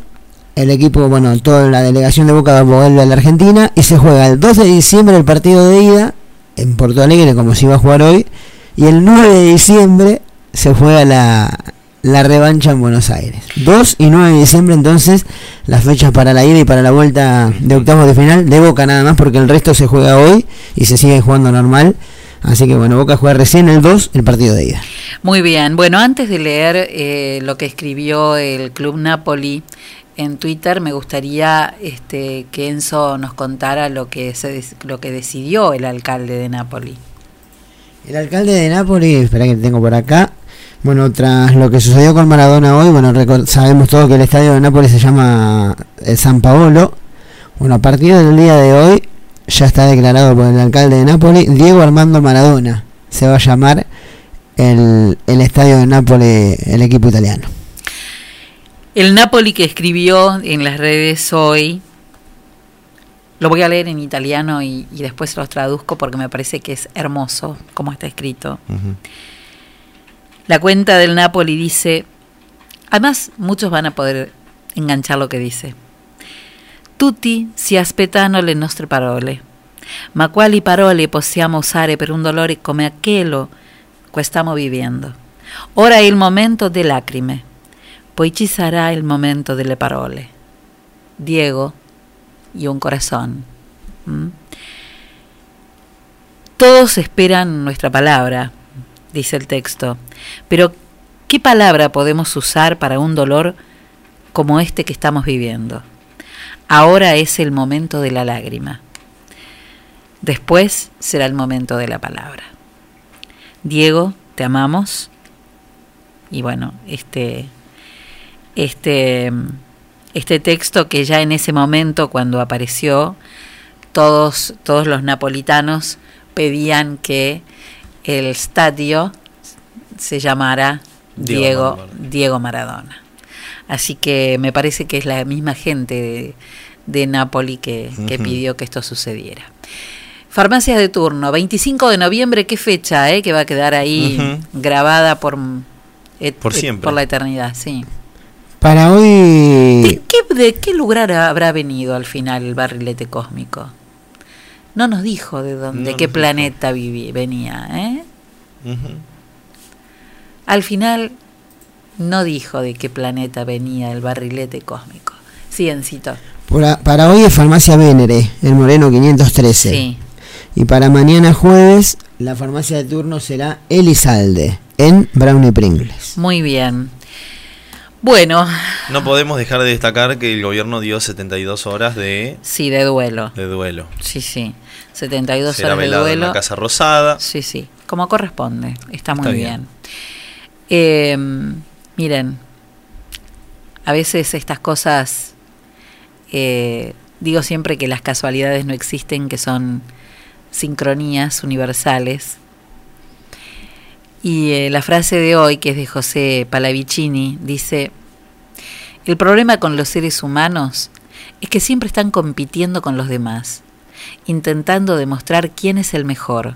El equipo, bueno, toda la delegación de Boca vuelve a la Argentina y se juega el 2 de diciembre el partido de ida en Porto Alegre, como se iba a jugar hoy. Y el 9 de diciembre se juega la, la revancha en Buenos Aires. 2 y 9 de diciembre, entonces, las fechas para la ida y para la vuelta de octavos de final de Boca nada más, porque el resto se juega hoy y se sigue jugando normal. Así que bueno, Boca juega recién el 2 el partido de ida. Muy bien. Bueno, antes de leer eh, lo que escribió el Club Napoli en Twitter, me gustaría este, que Enzo nos contara lo que, se, lo que decidió el alcalde de Napoli. El alcalde de Nápoles, espera que tengo por acá. Bueno, tras lo que sucedió con Maradona hoy, bueno, sabemos todos que el estadio de Nápoles se llama el San Paolo. Bueno, a partir del día de hoy ya está declarado por el alcalde de Nápoles, Diego Armando Maradona. Se va a llamar el, el estadio de Nápoles, el equipo italiano. El Napoli que escribió en las redes hoy, lo voy a leer en italiano y, y después los traduzco porque me parece que es hermoso como está escrito. La cuenta del Napoli dice, además muchos van a poder enganchar lo que dice. Tutti si aspettano le nostre parole, ma quali parole possiamo usare per un dolore come aquello che stiamo vivendo? Ora è il momento delle lacrime, poi ci sarà il momento delle parole. Diego y un corazón. ¿Mm? Todos esperan nuestra palabra, dice el texto, pero ¿qué palabra podemos usar para un dolor como este que estamos viviendo? Ahora es el momento de la lágrima. Después será el momento de la palabra. Diego, te amamos. Y bueno, este, este, este texto que ya en ese momento, cuando apareció, todos, todos los napolitanos pedían que el estadio se llamara Diego Diego, Maradona. Diego Maradona. Así que me parece que es la misma gente de, de Nápoli que, que pidió que esto sucediera. Farmacias de turno, 25 de noviembre, qué fecha, eh, que va a quedar ahí grabada por, et- Por et- siempre. por la eternidad, sí. Para hoy... ¿De qué, ¿De qué lugar habrá venido al final el barrilete cósmico? No nos dijo de dónde, No qué planeta viví- venía, ¿eh? Al final no dijo de qué planeta venía el barrilete cósmico. Sí, Encito. Para, para hoy es Farmacia Vénere, el Moreno 513. Sí. Y para mañana jueves, la farmacia de turno será Elizalde, en Brownie Pringles. Muy bien. Bueno, No podemos dejar de destacar que el gobierno dio 72 horas de, sí, de duelo. de duelo. Sí, sí. 72 Será horas de velado en duelo. la Casa Rosada. Sí, sí, como corresponde. Está muy Está bien. bien. Eh, miren, a veces estas cosas, eh, digo siempre que las casualidades no existen, que son sincronías universales. Y eh, la frase de hoy, que es de José Palavicini, dice, el problema con los seres humanos es que siempre están compitiendo con los demás, intentando demostrar quién es el mejor,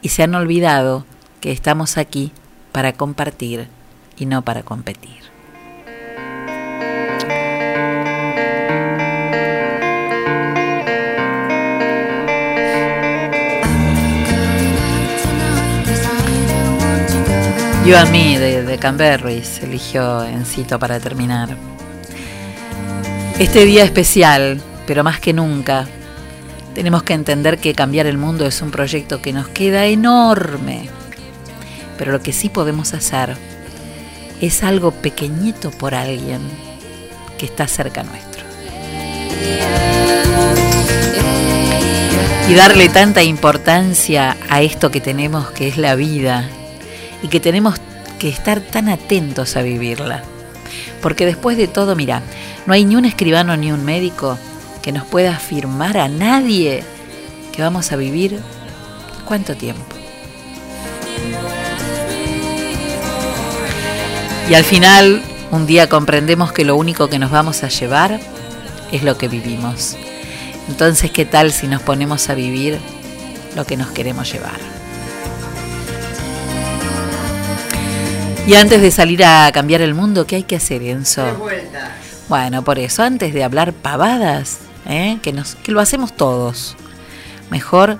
y se han olvidado que estamos aquí para compartir y no para competir. You and Me de, de Canberris eligió Encito para terminar. Este día especial, pero más que nunca, tenemos que entender que cambiar el mundo es un proyecto que nos queda enorme. Pero lo que sí podemos hacer es algo pequeñito por alguien que está cerca nuestro. Y darle tanta importancia a esto que tenemos que es la vida y que tenemos que estar tan atentos a vivirla. Porque después de todo, mira, no hay ni un escribano ni un médico que nos pueda afirmar a nadie que vamos a vivir cuánto tiempo. Y al final, un día comprendemos que lo único que nos vamos a llevar es lo que vivimos. Entonces, ¿qué tal si nos ponemos a vivir lo que nos queremos llevar? Y antes de salir a cambiar el mundo, ¿qué hay que hacer, Enzo? Bueno, por eso, antes de hablar pavadas, ¿eh? que, nos, que lo hacemos todos, mejor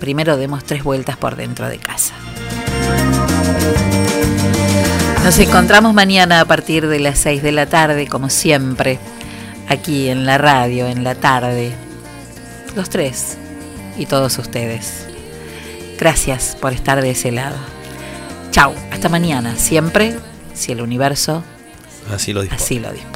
primero demos tres vueltas por dentro de casa. Nos encontramos mañana a partir de las 6 de la tarde, como siempre, aquí en la radio, en la tarde. Los tres y todos ustedes. Gracias por estar de ese lado. Chau, hasta mañana, siempre, si el universo Así lo dispone. así lo dispone.